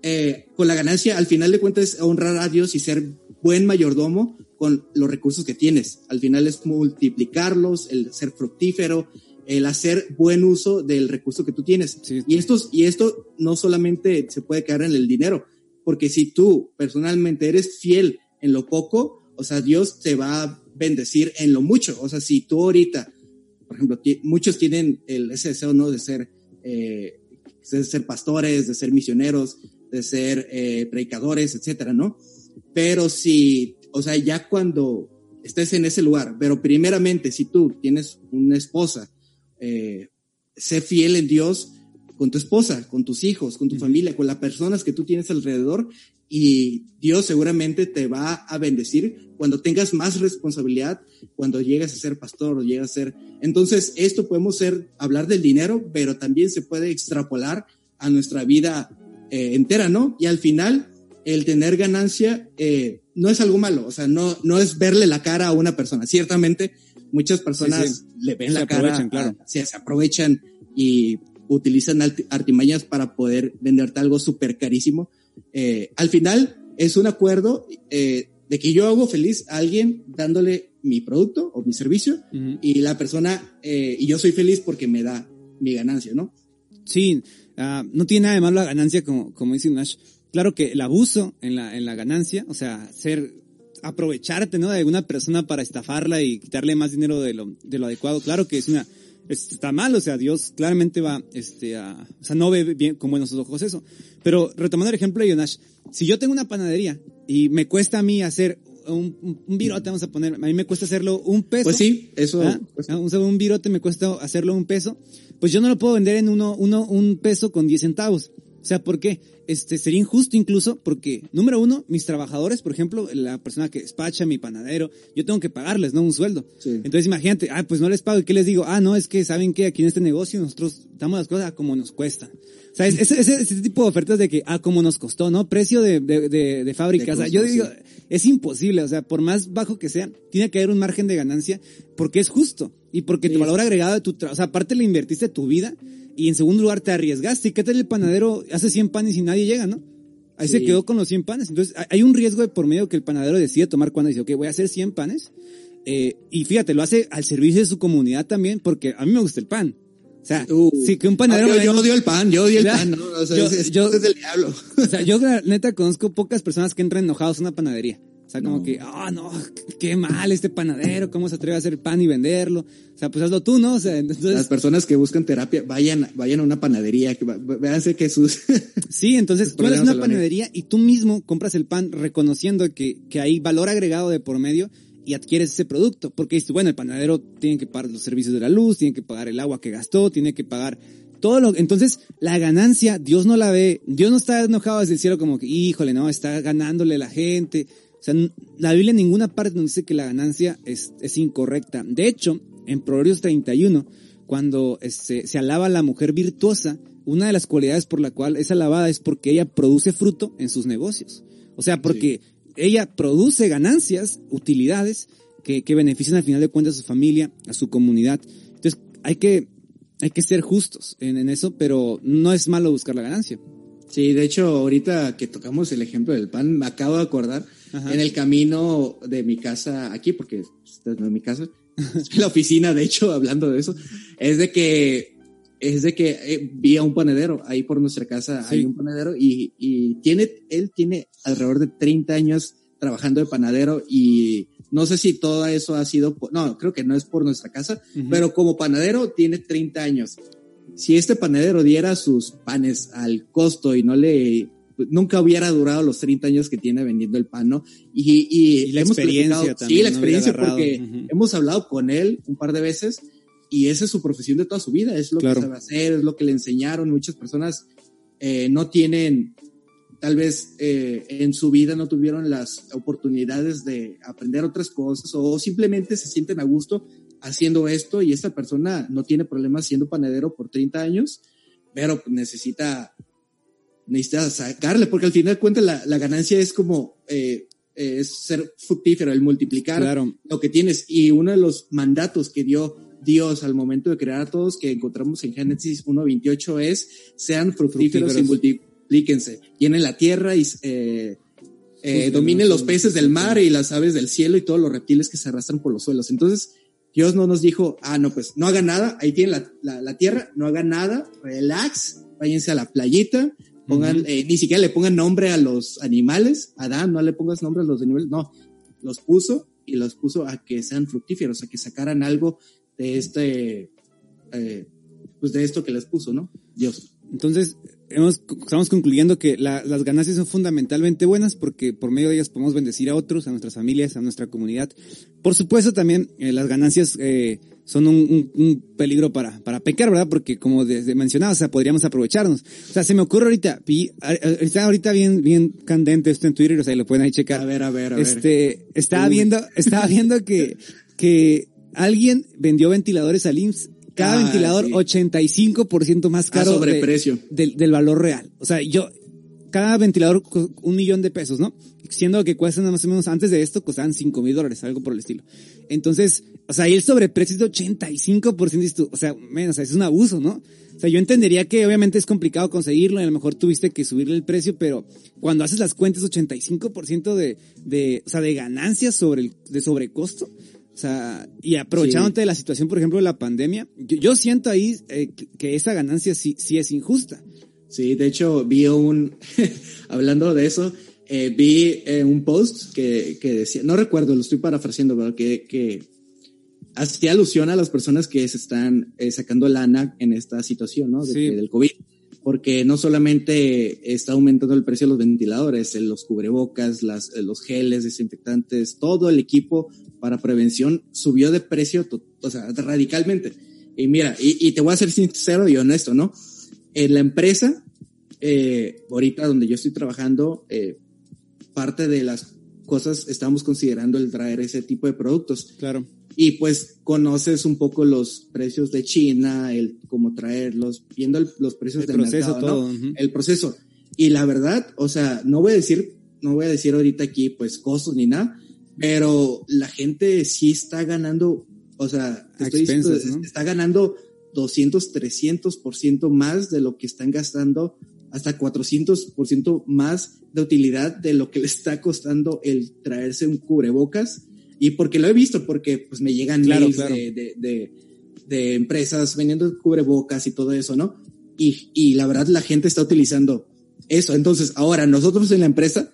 eh, con la ganancia, al final de cuentas, es honrar a Dios y ser buen mayordomo con los recursos que tienes. Al final es multiplicarlos, el ser fructífero, el hacer buen uso del recurso que tú tienes. Sí. Y, estos, y esto no solamente se puede quedar en el dinero, porque si tú personalmente eres fiel en lo poco, o sea, Dios te va a bendecir en lo mucho. O sea, si tú ahorita, por ejemplo, muchos tienen el, ese deseo, ¿no? De ser, eh, de ser pastores, de ser misioneros, de ser eh, predicadores, etcétera, ¿no? Pero si, o sea, ya cuando estés en ese lugar, pero primeramente, si tú tienes una esposa, eh, sé fiel en Dios con tu esposa, con tus hijos, con tu familia, con las personas que tú tienes alrededor y Dios seguramente te va a bendecir cuando tengas más responsabilidad, cuando llegues a ser pastor o llegas a ser. Entonces, esto podemos ser, hablar del dinero, pero también se puede extrapolar a nuestra vida eh, entera, ¿no? Y al final, el tener ganancia eh, no es algo malo, o sea, no, no es verle la cara a una persona. Ciertamente, muchas personas Sí, sí. le ven Se la cara, claro. a- se aprovechan y utilizan artimañas para poder venderte algo súper carísimo. Eh, al final, es un acuerdo eh, de que yo hago feliz a alguien dándole mi producto o mi servicio y la persona, eh, y yo soy feliz porque me da mi ganancia, ¿no? Sí, ah, no tiene nada de malo la ganancia, como, como dice Nash. Claro que el abuso en la, en la ganancia, o sea, ser, aprovecharte, ¿no? De una persona para estafarla y quitarle más dinero de lo, de lo adecuado, claro que es una, es- está mal, o sea, Dios claramente va, este, a, o sea, no ve bien con buenos ojos eso. Pero retomando el ejemplo de Yonash, si yo tengo una panadería y me cuesta a mí hacer un, un, virote, vamos a poner, a mí me cuesta hacerlo un peso. Pues sí, eso. Un, un virote me cuesta hacerlo un peso, pues yo no lo puedo vender en uno, uno, un peso con 10 centavos. O sea, ¿por qué? Este, sería injusto incluso porque, número uno, mis trabajadores, por ejemplo, la persona que despacha, mi panadero, yo tengo que pagarles, ¿no? Un sueldo. Sí. Entonces imagínate, ah, pues no les pago, ¿y qué les digo? Ah, no, es que saben que aquí en este negocio nosotros damos las cosas a como nos cuesta. O sea, es- ese, tipo de ofertas de que, ah, como nos costó, ¿no? Precio de, de, de, de fábrica. O sea, yo digo, sí. es imposible, o sea, por más bajo que sea, tiene que haber un margen de ganancia porque es justo y porque tu Sí. valor agregado de tu trabajo, o sea, aparte le invertiste tu vida y en segundo lugar te arriesgaste. ¿Y qué tal el panadero hace 100 panes y nadie llega, no? Ahí se quedó con los 100 panes. Entonces, hay- un riesgo de por medio que el panadero decide tomar cuando dice, ok, voy a hacer 100 panes. Eh, y fíjate, lo hace al servicio de su comunidad también, porque a mí me gusta el pan. O sea, Uh. sí que un panadero... Ah, yo, yo odio el pan, yo odio el pan, ¿no? O sea, Yo- es, yo- es del diablo. o sea, yo la neta conozco pocas personas que entran enojados a una panadería. Sea, como No. que, ah, no, qué mal este panadero, cómo se atreve a hacer pan y venderlo. O sea, pues hazlo tú, ¿no? O sea, Las entonces, personas que buscan terapia, vayan, vayan a una panadería, que véanse que sus... [LAUGHS] sí, entonces tú eres una panadería y tú mismo compras el pan reconociendo que, que hay valor agregado de por medio y adquieres ese producto. Porque dices, bueno, el panadero tiene que pagar los servicios de la luz, tiene que pagar el agua que gastó, tiene que pagar todo lo, entonces la ganancia, Dios no la ve, Dios no está enojado desde el cielo como que, híjole, no, está ganándole la gente. O sea, la Biblia en ninguna parte nos dice que la ganancia es, es incorrecta. De hecho, en Proverbios 31, cuando este, se alaba a la mujer virtuosa, una de las cualidades por la cual es alabada es porque ella produce fruto en sus negocios. O sea, porque ella produce ganancias, utilidades, que, que benefician al final de cuentas a su familia, a su comunidad. Entonces, hay que, hay que ser justos en, en eso, pero no es malo buscar la ganancia. Sí, de hecho, ahorita que tocamos el ejemplo del pan, me acabo de acordar Ajá. en el camino de mi casa aquí, porque esta no es mi casa, es [LAUGHS] la oficina, de hecho, hablando de eso, es de que es de que eh, vi a un panadero ahí por nuestra casa, Sí. hay un panadero y, y tiene, él tiene alrededor de 30 años trabajando de panadero y no sé si todo eso ha sido, por- no, creo que no es por nuestra casa, Ujú. pero como panadero tiene 30 años. Si este panadero diera sus panes al costo y no le, nunca hubiera durado los 30 años que tiene vendiendo el pan, ¿no? Y, y, Y la hemos experiencia también, Sí, la experiencia porque hemos hablado con él un par de veces y esa es su profesión de toda su vida, es lo Claro. que sabe hacer, es lo que le enseñaron. Muchas personas eh, no tienen, tal vez eh, en su vida no tuvieron las oportunidades de aprender otras cosas o simplemente se sienten a gusto haciendo esto y esta persona no tiene problemas siendo panadero por 30 años, pero necesita, necesita sacarle, porque al final de cuentas la, la ganancia es como... eh, eh, es ser fructífero, el multiplicar Claro. lo que tienes. Y uno de los mandatos que dio Dios al momento de crear a todos, que encontramos en Génesis 1.28, es sean fructíferos, Fructíferos. y multiplíquense. Llenen la tierra y eh, eh, dominen los peces del mar y las aves del cielo y todos los reptiles que se arrastran por los suelos. Entonces, Dios no nos dijo, ah, no, pues no haga nada, ahí tienen la, la, la tierra, no haga nada, relax, váyanse a la playita, pongan, eh, ni siquiera le pongan nombre a los animales, Adán, no le pongas nombre a los animales, no, los puso y los puso a que sean fructíferos, a que sacaran algo de este, eh, pues de esto que les puso, ¿no? Dios. Entonces, hemos, estamos concluyendo que la- las ganancias son fundamentalmente buenas porque por medio de ellas podemos bendecir a otros, a nuestras familias, a nuestra comunidad. Por supuesto, también eh, las ganancias eh, son un, un- un peligro para, para pecar, ¿verdad? Porque como desde mencionaba, o sea, podríamos aprovecharnos. O sea, se me ocurre ahorita, está ahorita bien, bien candente esto en Twitter, o sea, lo pueden ahí checar. A ver, a ver, a ver. Este, estaba Uy. viendo, estaba viendo que, que alguien vendió ventiladores al IMSS. Cada Ah, ventilador sí. 85% más A caro sobreprecio. del, del valor real. O sea, yo, cada ventilador un millón de pesos, ¿no? Siendo que cuestan más o menos, antes de esto costaban cinco mil dólares, algo por el estilo. Entonces, o sea, ahí el sobreprecio es de 85%, dices tú, o sea, men, o sea, es un abuso, ¿no? O sea, yo entendería que obviamente es complicado conseguirlo y a lo mejor tuviste que subirle el precio, pero cuando haces las cuentas, 85% de, de, o sea, de ganancias sobre el, de sobrecosto. O sea, y aprovechándote de la situación, por ejemplo, de la pandemia, yo, yo siento ahí eh, que, esa ganancia sí, sí es injusta. Sí, de hecho vi un, [LAUGHS] hablando de eso, eh, vi eh, un post que, que decía, no recuerdo, lo estoy parafraseando, pero que, que hacía alusión a las personas que se están eh, sacando lana en esta situación, ¿no? De Sí. del COVID. Porque no solamente está aumentando el precio de los ventiladores, eh, los cubrebocas, las, eh, los geles desinfectantes, todo el equipo para prevención subió de precio, o sea, radicalmente. Y mira, y, y te voy a ser sincero y honesto, ¿no? En la empresa, eh, ahorita donde yo estoy trabajando, eh, parte de las cosas estamos considerando el traer ese tipo de productos. Claro. Y pues conoces un poco los precios de China, el cómo traerlos, viendo el- los precios El del proceso, mercado, ¿no? todo. ujú. El proceso. Y la verdad, o sea, no voy a decir, no voy a decir ahorita aquí pues costos ni nada, pero la gente sí está ganando, o sea, estoy diciendo, ¿no? está ganando 200, 300% más de lo que están gastando, hasta 400% más de utilidad de lo que le está costando el traerse un cubrebocas. Y porque lo he visto, porque pues me llegan Claro, mails claro. De, de, de, de empresas vendiendo cubrebocas y todo eso, ¿no? Y, y la verdad la gente está utilizando eso. Entonces, ahora nosotros en la empresa,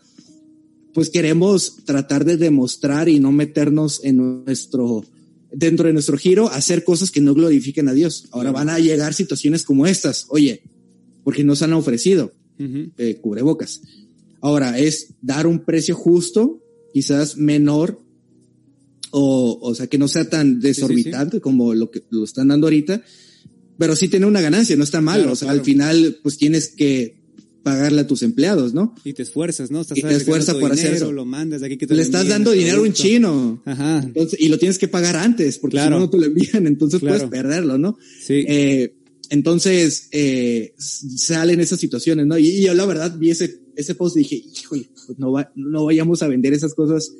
pues queremos tratar de demostrar y no meternos en nuestro, dentro de nuestro giro, hacer cosas que no glorifiquen a Dios. Ahora van a llegar situaciones como estas. Oye, porque nos han ofrecido Ujú. eh, cubrebocas. Ahora es dar un precio justo, quizás menor, o, o sea, que no sea tan desorbitante como lo que lo están dando ahorita, pero sí tiene una ganancia, no está mal. Claro, o sea, claro. al final, pues tienes que pagarle a tus empleados, ¿no? Y te esfuerzas, ¿no? Estás Y te esfuerzas por hacer dinero, eso. Lo mandas de aquí que te Le estás envíen, dando dinero a un chino. Ajá. Entonces, y lo tienes que pagar antes, porque Claro. si no, no te lo envían, entonces Claro. puedes perderlo, ¿no? Sí. Eh, entonces, eh, salen esas situaciones, ¿no? Y, y yo la verdad vi ese, ese post y dije, híjole, pues no, va, no vayamos a vender esas cosas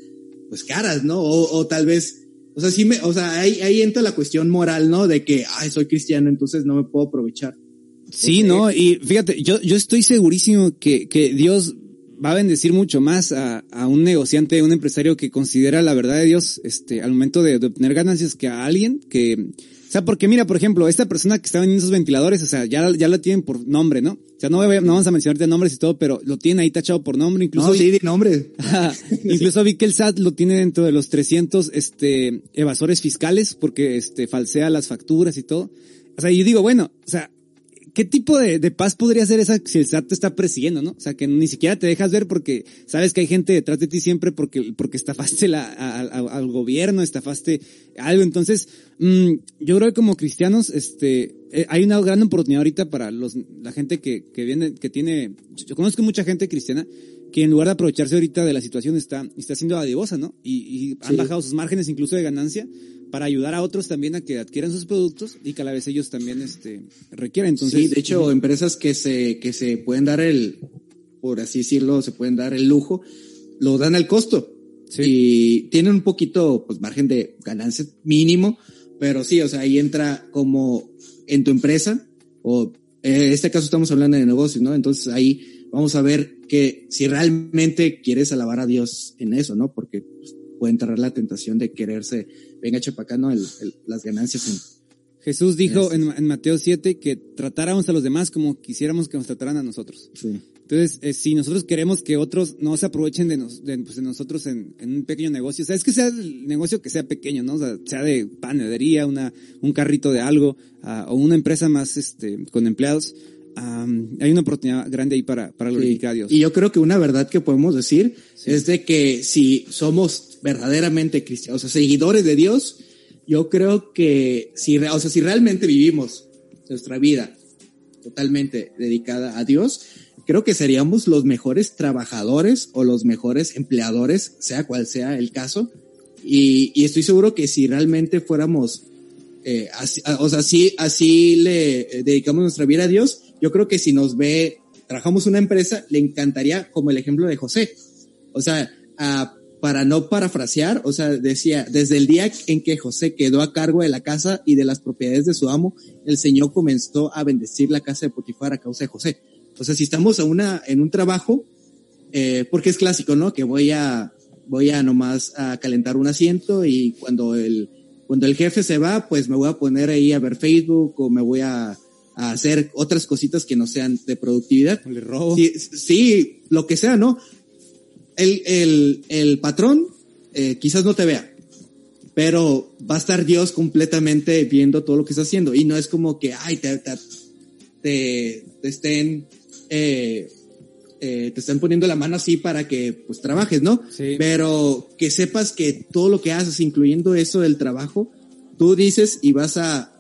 pues caras, ¿no? O, o tal vez, o sea, sí me, o sea, ahí, ahí entra la cuestión moral, ¿no? De que, ay, soy cristiano, entonces no me puedo aprovechar. Sí, no, y fíjate, yo, yo estoy segurísimo que, que Dios va a bendecir mucho más a, a un negociante, a un empresario que considera la verdad de Dios, este, al momento de, de obtener ganancias que a alguien que, o sea, porque mira, por ejemplo, esta persona que está vendiendo esos ventiladores, o sea, ya, ya la tienen por nombre, ¿no? O sea, no, voy no vamos a mencionarte nombres y todo, pero lo tienen ahí tachado por nombre, incluso. No, vi- sí, di nombre. incluso vi que el SAT lo tiene dentro de los 300, este, evasores fiscales, porque, este, falsea las facturas y todo. O sea, yo digo, bueno, o sea, ¿qué tipo de, de paz podría ser esa si el SAT te está persiguiendo, no? O sea, que ni siquiera te dejas ver porque sabes que hay gente detrás de ti siempre porque, porque estafaste la, a- a- al gobierno, estafaste algo. Entonces, mm, yo creo que como cristianos, este, eh, hay una gran oportunidad ahorita para los, la gente que, que viene, que tiene, yo conozco mucha gente cristiana que en lugar de aprovecharse ahorita de la situación está, está siendo adivosa, ¿no? Y, y han Sí. bajado sus márgenes incluso de ganancia para ayudar a otros también a que adquieran sus productos y que a la vez ellos también este requieren. Entonces, sí, de hecho, empresas que se, que se pueden dar el, por así decirlo, se pueden dar el lujo, lo dan al costo. Sí. Y tienen un poquito, pues, margen de ganancia mínimo, pero sí, o sea, ahí entra como en tu empresa, o eh, en este caso estamos hablando de negocios, ¿no? Entonces ahí vamos a ver que si realmente quieres alabar a Dios en eso, ¿no? Porque pues, puede entrar la tentación de quererse, venga, chapacano, el, el- las ganancias en, Jesús dijo Este. en, en Mateo 7 que tratáramos a los demás como quisiéramos que nos trataran a nosotros. sí. Entonces, eh, si nosotros queremos que otros no se aprovechen de, nos- de, pues, de nosotros en, en un pequeño negocio, o sea, es que sea el negocio que sea pequeño, ¿no? O sea, sea de panadería, una, un carrito de algo, ah, o una empresa más, este, con empleados, am, hay una oportunidad grande ahí para, para Sí. glorificar a Dios. Y yo creo que una verdad que podemos decir Sí. es de que si somos verdaderamente cristianos, o sea, seguidores de Dios, yo creo que si, o sea, si realmente vivimos nuestra vida totalmente dedicada a Dios, creo que seríamos los mejores trabajadores o los mejores empleadores, sea cual sea el caso. Y, y estoy seguro que si realmente fuéramos eh, así, a- o sea, así, así le eh, dedicamos nuestra vida a Dios, yo creo que si nos ve, trabajamos una empresa, le encantaría, como el ejemplo de José. O sea, ah, para no parafrasear, o sea, decía, desde el día en que José quedó a cargo de la casa y de las propiedades de su amo, el Señor comenzó a bendecir la casa de Potifar a causa de José. O sea, si estamos a una, en un trabajo, eh, porque es clásico, ¿no? Que voy a, voy a nomás a calentar un asiento y cuando el, cuando el jefe se va, pues me voy a poner ahí a ver Facebook o me voy a, a hacer otras cositas que no sean de productividad. Le robo. Sí, sí, lo que sea, ¿no? El, el, el patrón eh, quizás no te vea, pero va a estar Dios completamente viendo todo lo que estás haciendo y no es como que, ay, te, te, te, te estén, eh, eh, te están poniendo la mano así para que pues trabajes, ¿no? Sí. Pero que sepas que todo lo que haces, incluyendo eso del trabajo, tú dices y vas a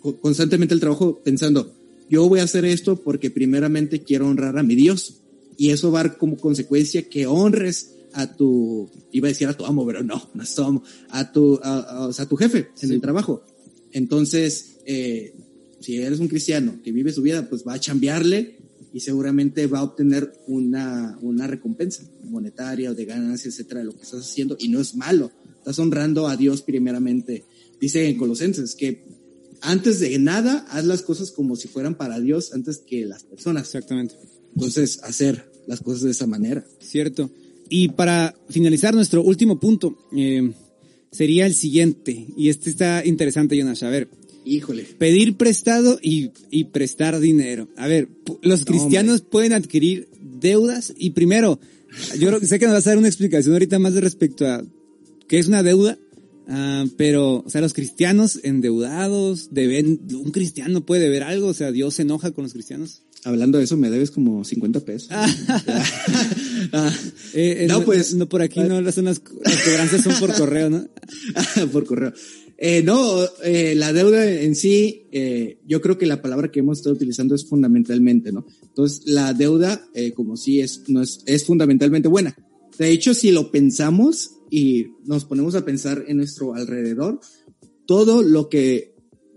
co- constantemente el trabajo pensando, yo voy a hacer esto porque primeramente quiero honrar a mi Dios. Y eso va a dar como consecuencia que honres a tu, iba a decir a tu amo, pero no, no es tu amo, a tu, a, a- o sea, a tu jefe en Sí. el trabajo. Entonces, eh, si eres un cristiano que vive su vida, pues va a chambearle y seguramente va a obtener una, una recompensa monetaria o de ganancia, etcétera, de lo que estás haciendo. Y no es malo. Estás honrando a Dios primeramente. Dice en Colosenses que antes de nada, haz las cosas como si fueran para Dios antes que las personas. Exactamente. Entonces, hacer las cosas de esa manera. Cierto. Y para finalizar nuestro último punto, eh, sería el siguiente. Y este está interesante, Jonas. A ver, Híjole. pedir prestado y, y prestar dinero. A ver, los No, cristianos pueden adquirir deudas y primero, yo creo que sé que nos vas a dar una explicación ahorita más de respecto a qué es una deuda, ah, pero, o sea, los cristianos endeudados deben, un cristiano puede deber algo, o sea, Dios se enoja con los cristianos. Hablando de eso, me debes como 50 pesos. Ah, Eh, [LAUGHS] eh, No, pues- no por aquí no, las, las cobranzas son por correo, ¿no? [LAUGHS] por correo. Eh, no, eh, la deuda en sí, eh, yo creo que la palabra que hemos estado utilizando es fundamentalmente, ¿no? Entonces, la deuda, eh, como sí es, no es, es fundamentalmente buena. De hecho, si lo pensamos y nos ponemos a pensar en nuestro alrededor, todo lo que,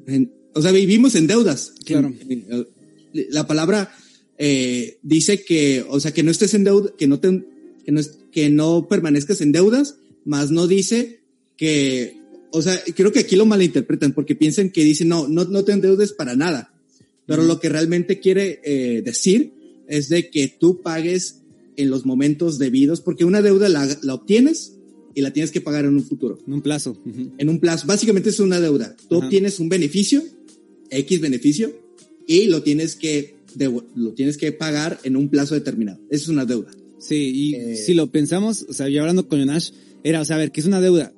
en- o sea, vivimos en deudas. Claro. En- la palabra eh, dice que, o sea, que no estés en deuda, que no te, que no, que no permanezcas en deudas, más no dice que, o sea, creo que aquí lo malinterpretan porque piensan que dice, no, no, no te endeudes para nada. Pero lo que realmente quiere eh, decir es de que tú pagues en los momentos debidos, porque una deuda la, la obtienes y la tienes que pagar en un futuro. En un plazo. En un plazo. Básicamente es una deuda. Tú obtienes un beneficio, X beneficio, y lo tienes que, lo tienes que pagar en un plazo determinado. Eso es una deuda. Sí, y eh, si lo pensamos, o sea, yo hablando con Yonash, era, o sea, a ver, ¿qué es una deuda?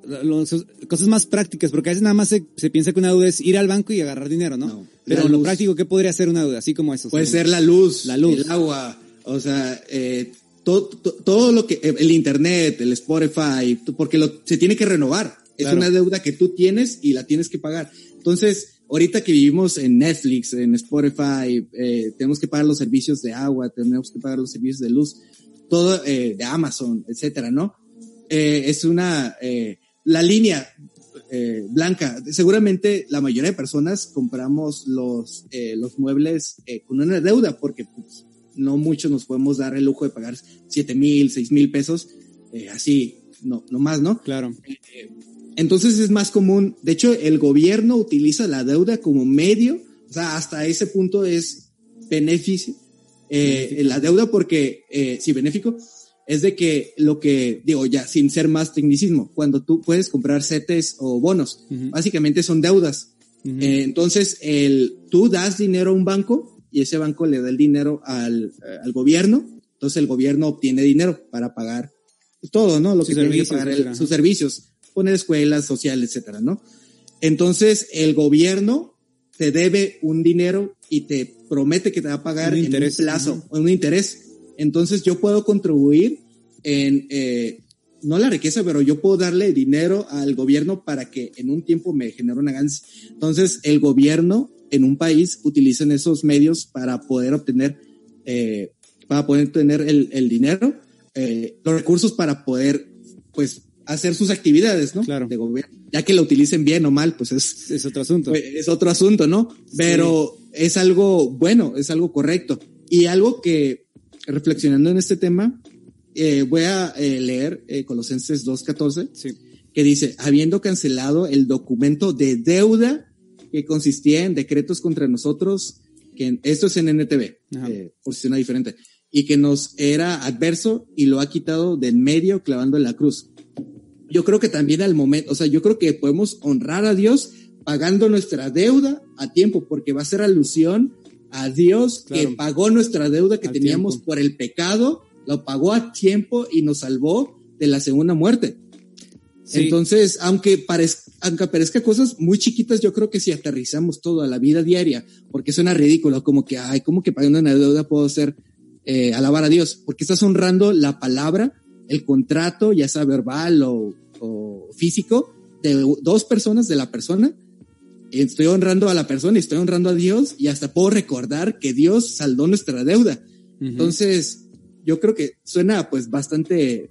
cosas más prácticas, porque a veces nada más se, piensa que una deuda es ir al banco y agarrar dinero, ¿no? Pero lo práctico, ¿qué podría ser una deuda? Así como eso. Puede ser la luz, la luz, el agua, o sea, eh, todo, todo, lo que, el internet, el Spotify, porque lo, se tiene que renovar. Es una deuda que tú tienes y la tienes que pagar. Entonces, ahorita que vivimos en Netflix, en Spotify, eh, tenemos que pagar los servicios de agua, tenemos que pagar los servicios de luz, todo eh, de Amazon, etcétera, ¿no? Eh, es una, eh, la línea eh, blanca. Seguramente la mayoría de personas compramos los, eh, los muebles eh, con una deuda porque pues, no muchos nos podemos dar el lujo de pagar siete mil, seis mil pesos, así, no, no más, ¿no? Claro. Entonces es más común, de hecho el gobierno utiliza la deuda como medio, o sea, hasta ese punto es beneficio, eh, la deuda porque, eh, sí, benéfico, es de que lo que, digo ya, sin ser más tecnicismo, cuando tú puedes comprar CETES o bonos, uh -huh. básicamente son deudas. Uh -huh. eh, entonces, el, tú das dinero a un banco y ese banco le da el dinero al, eh, al gobierno, entonces el gobierno obtiene dinero para pagar todo, ¿no? Lo que tiene que pagar el, sus servicios, poner escuelas, sociales, etcétera, ¿no? Entonces, el gobierno te debe un dinero y te promete que te va a pagar un en un plazo, uh -huh. un interés. Entonces yo puedo contribuir en, eh, no la riqueza, pero yo puedo darle dinero al gobierno para que en un tiempo me genere una ganancia. Entonces el gobierno en un país utiliza esos medios para poder obtener, eh, para poder tener el, el dinero, eh, los recursos para poder, pues, hacer sus actividades, ¿no? Claro. De gobierno. Ya que lo utilicen bien o mal, pues es, es otro asunto. Pues, es otro asunto, ¿no? Pero sí. es algo bueno, es algo correcto. Y algo que, reflexionando en este tema, eh, voy a eh, leer eh, Colosenses 2.14, sí. que dice, habiendo cancelado el documento de deuda que consistía en decretos contra nosotros, que esto es en NTV, eh, por si diferente, y que nos era adverso y lo ha quitado del medio clavando en la cruz. Yo creo que también al momento, o sea, yo creo que podemos honrar a Dios pagando nuestra deuda a tiempo, porque va a ser alusión a Dios claro. que pagó nuestra deuda que a teníamos tiempo. por el pecado, lo pagó a tiempo y nos salvó de la segunda muerte. Sí. Entonces, aunque parezca, aunque parezca cosas muy chiquitas, yo creo que si aterrizamos todo a la vida diaria, porque suena ridículo, como que, ay, como que pagando una deuda puedo ser, eh, alabar a Dios, porque estás honrando la palabra, el contrato, ya sea verbal o, o físico, de dos personas, de la persona, estoy honrando a la persona, estoy honrando a Dios y hasta puedo recordar que Dios saldó nuestra deuda. Uh -huh. Entonces, yo creo que suena pues bastante,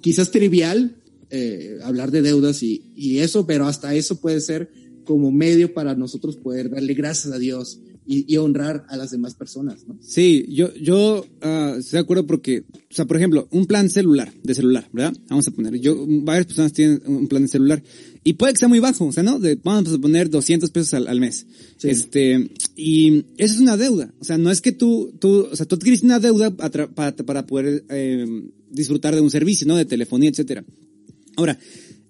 quizás trivial eh, hablar de deudas y, y, eso, pero hasta eso puede ser como medio para nosotros poder darle gracias a Dios y, y honrar a las demás personas, ¿no? Sí, yo, yo uh, estoy de acuerdo porque, o sea, por ejemplo, un plan celular, de celular, ¿verdad? Vamos a poner, yo, varias personas tienen un plan de celular y puede que sea muy bajo, o sea, ¿no? De, vamos a poner 200 pesos al, al mes. Sí. Este, y eso es una deuda. O sea, no es que tú, tú, o sea, tú adquiriste una deuda para, para poder eh, disfrutar de un servicio, ¿no? De telefonía, etcétera. Ahora,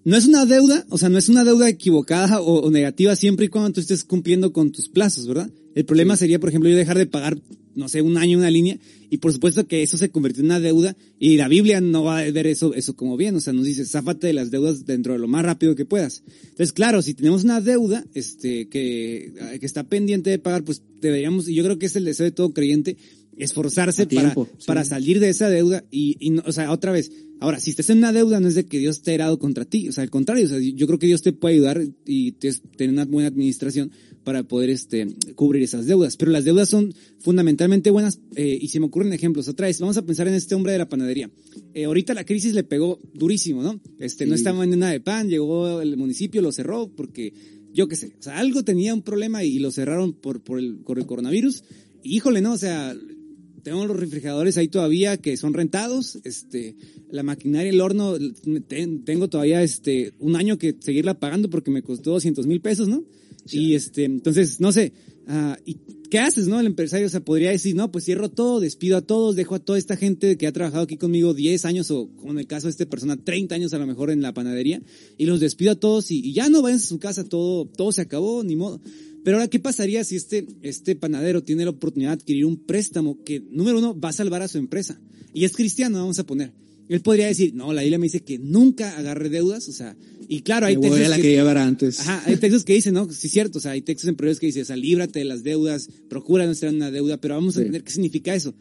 no es una deuda, o sea, no es una deuda equivocada o, o, negativa siempre y cuando tú estés cumpliendo con tus plazos, ¿verdad? El problema sí. sería, por ejemplo, yo dejar de pagar, no sé, un año una línea y por supuesto que eso se convirtió en una deuda y la Biblia no va a ver eso, eso como bien, o sea, nos dice, záfate de las deudas dentro de lo más rápido que puedas. Entonces, claro, si tenemos una deuda, este, que, que está pendiente de pagar, pues deberíamos, y yo creo que es el deseo de todo creyente, esforzarse tiempo, para, sí. para salir de esa deuda y, y no, o sea, otra vez, ahora, si estás en una deuda no es de que Dios te ha herado contra ti, o sea, al contrario, o sea, yo creo que Dios te puede ayudar y tener una buena administración para poder este, cubrir esas deudas, pero las deudas son fundamentalmente buenas eh, y se me ocurren ejemplos, otra vez, vamos a pensar en este hombre de la panadería, eh, ahorita la crisis le pegó durísimo, ¿no? Este, sí. no estaba vendiendo nada de pan, llegó el municipio, lo cerró porque yo qué sé, o sea, algo tenía un problema y lo cerraron por, por, el, por el coronavirus, y híjole, ¿no? O sea, tengo los refrigeradores ahí todavía que son rentados, este, la maquinaria, el horno, tengo todavía este, un año que seguirla pagando porque me costó 200 mil pesos, ¿no? Y este, entonces, no sé, uh, ¿y qué haces, no? El empresario, o sea, podría decir, no, pues cierro todo, despido a todos, dejo a toda esta gente que ha trabajado aquí conmigo 10 años o, como en el caso de esta persona, 30 años a lo mejor en la panadería, y los despido a todos y, y ya no vayan a su casa, todo, todo se acabó, ni modo. Pero ahora, ¿qué pasaría si este, este panadero tiene la oportunidad de adquirir un préstamo que, número uno, va a salvar a su empresa? Y es cristiano, vamos a poner. Él podría decir, no, la Biblia me dice que nunca agarre deudas, o sea, y claro, hay textos la que, antes. Ajá, hay textos que dicen, no, sí es cierto, o sea, hay textos en proverbios que dicen, o sea, líbrate de las deudas, procura no ser una deuda, pero vamos a entender qué significa eso.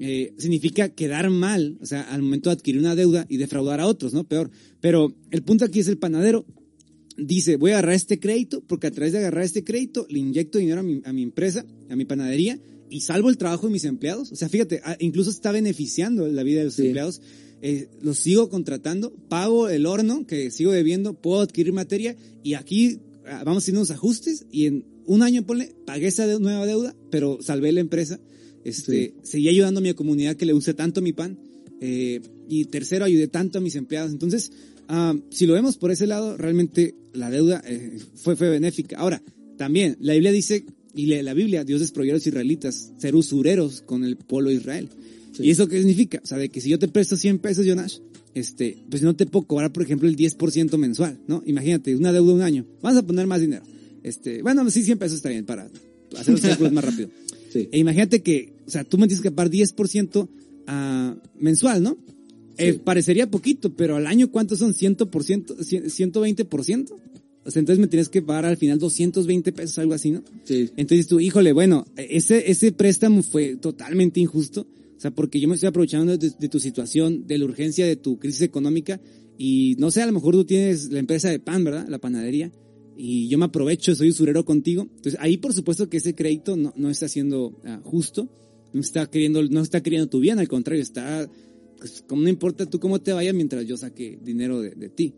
Eh, significa quedar mal, o sea, al momento de adquirir una deuda y defraudar a otros, ¿no? Peor. Pero el punto aquí es el panadero dice, voy a agarrar este crédito porque a través de agarrar este crédito le inyecto dinero a mi, a mi empresa, a mi panadería y salvo el trabajo de mis empleados. O sea, fíjate, ah, incluso está beneficiando la vida de los empleados. Eh, los sigo contratando, pago el horno que sigo debiendo, puedo adquirir materia y aquí ah, vamos haciendo unos ajustes y en un año, ponle, pagué esa nueva deuda, pero salvé la empresa. Este, Seguí ayudando a mi comunidad que le use tanto mi pan. Eh, y tercero, ayudé tanto a mis empleados. Entonces, Ah, si lo vemos por ese lado, realmente la deuda eh, fue, fue benéfica. Ahora, también la Biblia dice, y la Biblia, Dios desprohibió a los israelitas ser usureros con el pueblo de Israel. ¿Y eso qué significa? O sea, de que si yo te presto 100 pesos, Jonash, este, pues no te puedo cobrar, por ejemplo, el 10% mensual, ¿no? Imagínate, una deuda de un año. Vamos a poner más dinero. Este, bueno, sí, 100 pesos está bien para hacer los cálculos más rápido. [LAUGHS] E imagínate que, o sea, tú me tienes que pagar 10% a, mensual, ¿no? Eh, parecería poquito, pero al año ¿cuántos son? ¿100%? ¿120%? O sea, entonces me tienes que pagar al final 220 pesos, algo así, ¿no? Sí. Entonces tú, híjole, bueno, ese, ese préstamo fue totalmente injusto. O sea, porque yo me estoy aprovechando de, tu situación, de la urgencia de tu crisis económica. Y no sé, a lo mejor tú tienes la empresa de pan, ¿verdad? La panadería. Y yo me aprovecho, soy usurero contigo. Entonces ahí por supuesto que ese crédito no, no está siendo ah, justo. No está queriendo, no está queriendo tu bien, al contrario, está pues como no importa tú cómo te vaya mientras yo saque dinero de, ti.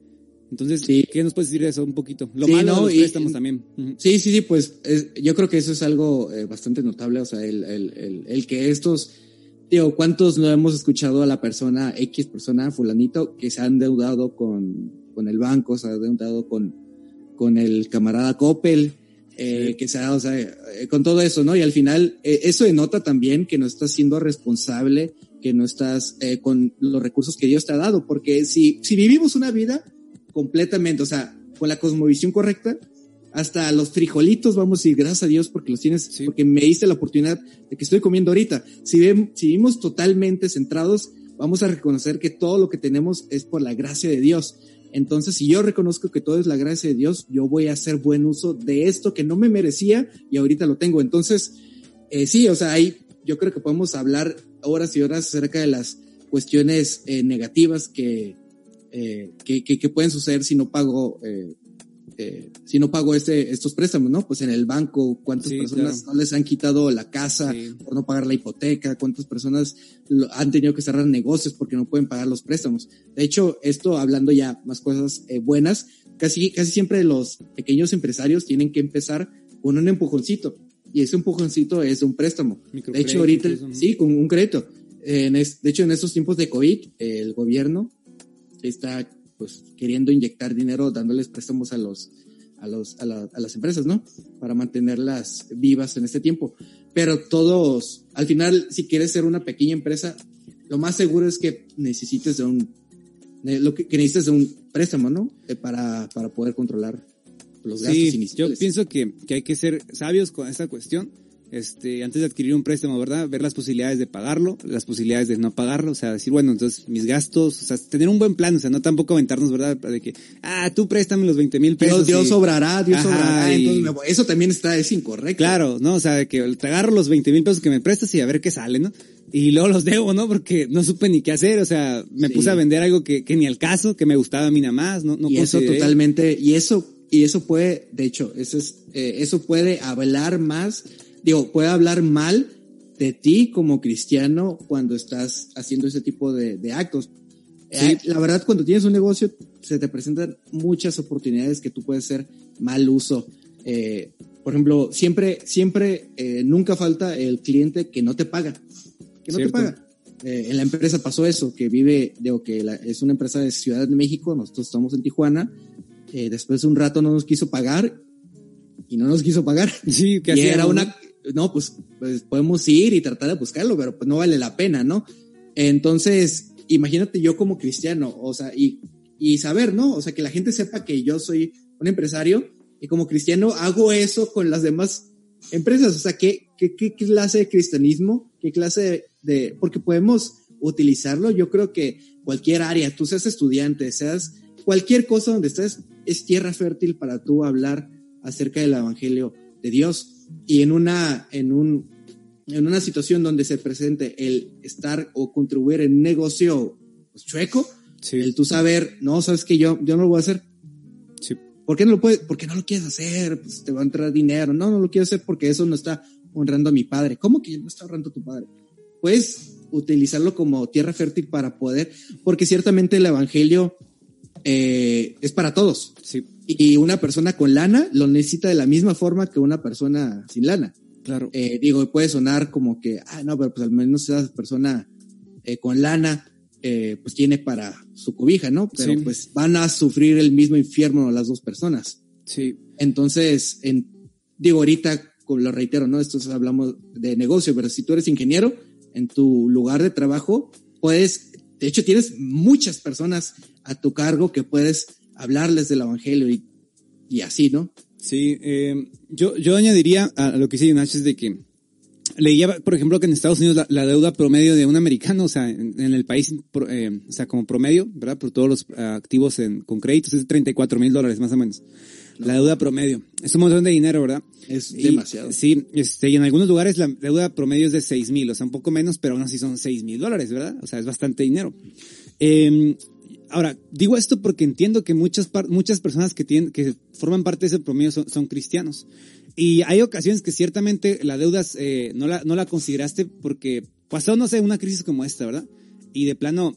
Entonces, ¿qué nos puedes decir de eso un poquito? Lo malo de los préstamos también. Sí, sí, sí, pues yo creo que eso es algo eh, bastante notable, o sea, el, el, el, que estos, digo, ¿cuántos no hemos escuchado a la persona, X persona, fulanito, que se han deudado con, con el banco, se ha deudado con, con el camarada Coppel, eh, que sea, o sea, eh, con todo eso, ¿no? Y al final, eso denota también que no está siendo responsable que no estás eh, con los recursos que Dios te ha dado, porque si, si vivimos una vida completamente, o sea, con la cosmovisión correcta, hasta los frijolitos vamos a ir, gracias a Dios porque los tienes, porque me diste la oportunidad de que estoy comiendo ahorita. Si, si vivimos totalmente centrados, vamos a reconocer que todo lo que tenemos es por la gracia de Dios. Entonces, si yo reconozco que todo es la gracia de Dios, yo voy a hacer buen uso de esto que no me merecía y ahorita lo tengo. Entonces, eh, sí, o sea, ahí yo creo que podemos hablar horas y horas acerca de las cuestiones eh, negativas eh, que, que, que, pueden suceder si no pago, eh, eh, si no pago este, estos préstamos, ¿no? Pues en el banco, cuántas personas no les han quitado la casa por no pagar la hipoteca, cuántas personas han tenido que cerrar negocios porque no pueden pagar los préstamos. De hecho, esto hablando ya más cosas buenas, casi, casi siempre los pequeños empresarios tienen que empezar con un empujoncito y ese empujoncito es un préstamo. De hecho, ahorita, sí, con un crédito. En de hecho, en estos tiempos de COVID, el gobierno está pues queriendo inyectar dinero dándoles préstamos a los a los a, a, las empresas, ¿no? Para mantenerlas vivas en este tiempo. Pero todos, al final, si quieres ser una pequeña empresa, lo más seguro es que necesites de un lo que, que necesites de un préstamo, ¿no? Eh, para para poder controlar los gastos sí, Yo pienso que, que hay que ser sabios con esta cuestión. Este, antes de adquirir un préstamo, ¿verdad? Ver las posibilidades de pagarlo, las posibilidades de no pagarlo, o sea, decir, bueno, entonces mis gastos, o sea, tener un buen plan, o sea, no tampoco aventarnos, ¿verdad? De que, ah, tú préstame los 20 mil pesos. Dios, sobrará, Dios sobrará, entonces eso también está, es incorrecto. Claro, ¿no? O sea, de que te agarro los 20 mil pesos que me prestas y a ver qué sale, ¿no? Y luego los debo, ¿no? Porque no supe ni qué hacer, o sea, me puse a vender algo que, que ni al caso, que me gustaba a mí nada más, no, no Y eso totalmente, y eso y eso puede, de hecho, eso, es, eh, eso puede hablar más, digo, puede hablar mal de ti como cristiano cuando estás haciendo ese tipo de, de actos. Eh, la verdad, cuando tienes un negocio, se te presentan muchas oportunidades que tú puedes hacer mal uso. Eh, por ejemplo, siempre, siempre, nunca falta el cliente que no te paga que no te Cierto. paga. Eh, en la empresa pasó eso, que vive, digo que la- es una empresa de Ciudad de México, nosotros estamos en Tijuana, eh, después de un rato no nos quiso pagar y no nos quiso pagar. Sí, que Y hacíamos, era una, no, pues, pues podemos ir y tratar de buscarlo, pero pues no vale la pena, ¿no? Entonces, imagínate yo como cristiano, o sea, y, y saber, ¿no? O sea, que la gente sepa que yo soy un empresario y como cristiano hago eso con las demás empresas. O sea, ¿qué, qué, qué clase de cristianismo? ¿Qué clase de, de- porque podemos utilizarlo? Yo creo que cualquier área, tú seas estudiante, seas cualquier cosa donde estés, es tierra fértil para tú hablar acerca del evangelio de Dios. Y en una, en un, en una situación donde se presente el estar o contribuir en negocio pues, chueco, Sí, el tú saber, no, sabes que yo, yo no lo voy a hacer. sí. ¿Por qué no lo puedes? Porque no lo quieres hacer, pues te va a entrar dinero. No, no lo quiero hacer porque eso no está honrando a mi padre. ¿Cómo que no está honrando a tu padre? Puedes utilizarlo como tierra fértil para poder, porque ciertamente el evangelio eh, es para todos. Sí, Y una persona con lana lo necesita de la misma forma que una persona sin lana. claro. Eh, digo, puede sonar como que, ah, no, pero pues al menos esa persona eh, con lana, eh, pues tiene para su cobija, ¿no? Pero Sí. pues van a sufrir el mismo infierno las dos personas. Sí, Entonces, en, digo, ahorita, lo reitero, ¿no? Esto es- hablamos de negocio, pero si tú eres ingeniero, en tu lugar de trabajo, puedes, de hecho, tienes muchas personas a tu cargo que puedes hablarles del evangelio y, y así, ¿no? Sí, eh, yo, yo añadiría a lo que dice Yunash es de que leía, por ejemplo, que en Estados Unidos la, la deuda promedio de un americano, o sea, en, en el país, eh, o sea, como promedio, ¿verdad? Por todos los ah, activos en, con créditos es 34 mil dólares más o menos. La deuda promedio. Es un montón de dinero, ¿verdad? Es Y- demasiado. Sí, este, y en algunos lugares la deuda promedio es de 6 mil, o sea, un poco menos, pero aún así son 6 mil dólares, ¿verdad? O sea, es bastante dinero. Eh, ahora, digo esto porque entiendo que muchas, muchas personas que tienen, que forman parte de ese promedio son, son cristianos. Y hay ocasiones que ciertamente la deuda eh, no, la, no la consideraste porque pasó, no sé, una crisis como esta, ¿verdad? Y de plano,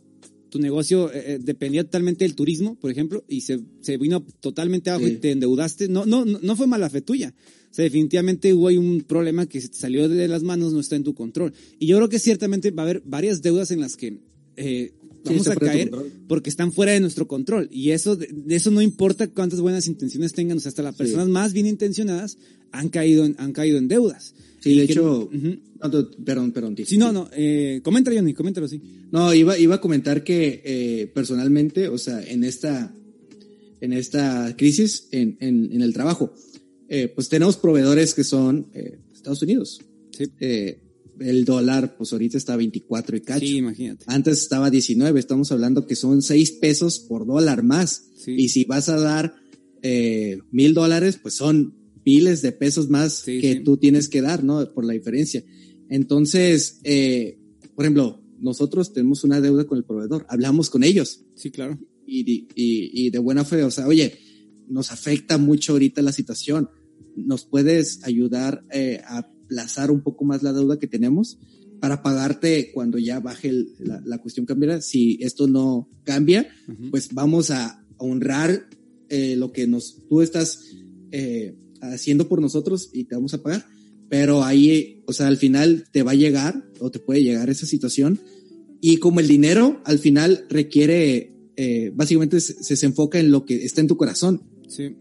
tu negocio eh, eh, dependía totalmente del turismo, por ejemplo, y se, se vino totalmente abajo Sí. y te endeudaste. No, no, no no fue mala fe tuya. O sea, definitivamente hubo ahí un problema que salió de las manos, no está en tu control. Y yo creo que ciertamente va a haber varias deudas en las que eh, vamos a caer porque están fuera de nuestro control. Y eso, eso no importa cuántas buenas intenciones tengan, o sea, hasta las personas más bien intencionadas han caído en, han caído en deudas. Sí, Y de hecho, no, perdón, perdón. Tito. Sí, no, no, eh, coméntalo, Johnny, coméntalo, sí. No, iba, iba a comentar que eh, personalmente, o sea, en esta, en esta crisis, en, en, en el trabajo, eh, pues tenemos proveedores que son eh, Estados Unidos. Sí. Eh, el dólar, pues ahorita está a 24 y cacho. Sí, imagínate. Antes estaba a 19, estamos hablando que son 6 pesos por dólar más. Sí. Y si vas a dar eh, mil dólares, pues son miles de pesos más Sí, que sí. tú tienes que dar, ¿no? Por la diferencia. Entonces, eh, por ejemplo, nosotros tenemos una deuda con el proveedor, hablamos con ellos Sí, claro. y, y, y de buena fe, o sea, oye, nos afecta mucho ahorita la situación, ¿nos puedes ayudar eh, a aplazar un poco más la deuda que tenemos para pagarte cuando ya baje el- la, la cuestión cambiará? Si esto no cambia, Ujú. pues vamos a honrar eh, lo que nos tú estás eh, haciendo por nosotros y te vamos a pagar. Pero ahí, o sea, al final te va a llegar o te puede llegar esa situación. Y como el dinero al final requiere, eh, básicamente se, se enfoca en lo que está en tu corazón. Sí,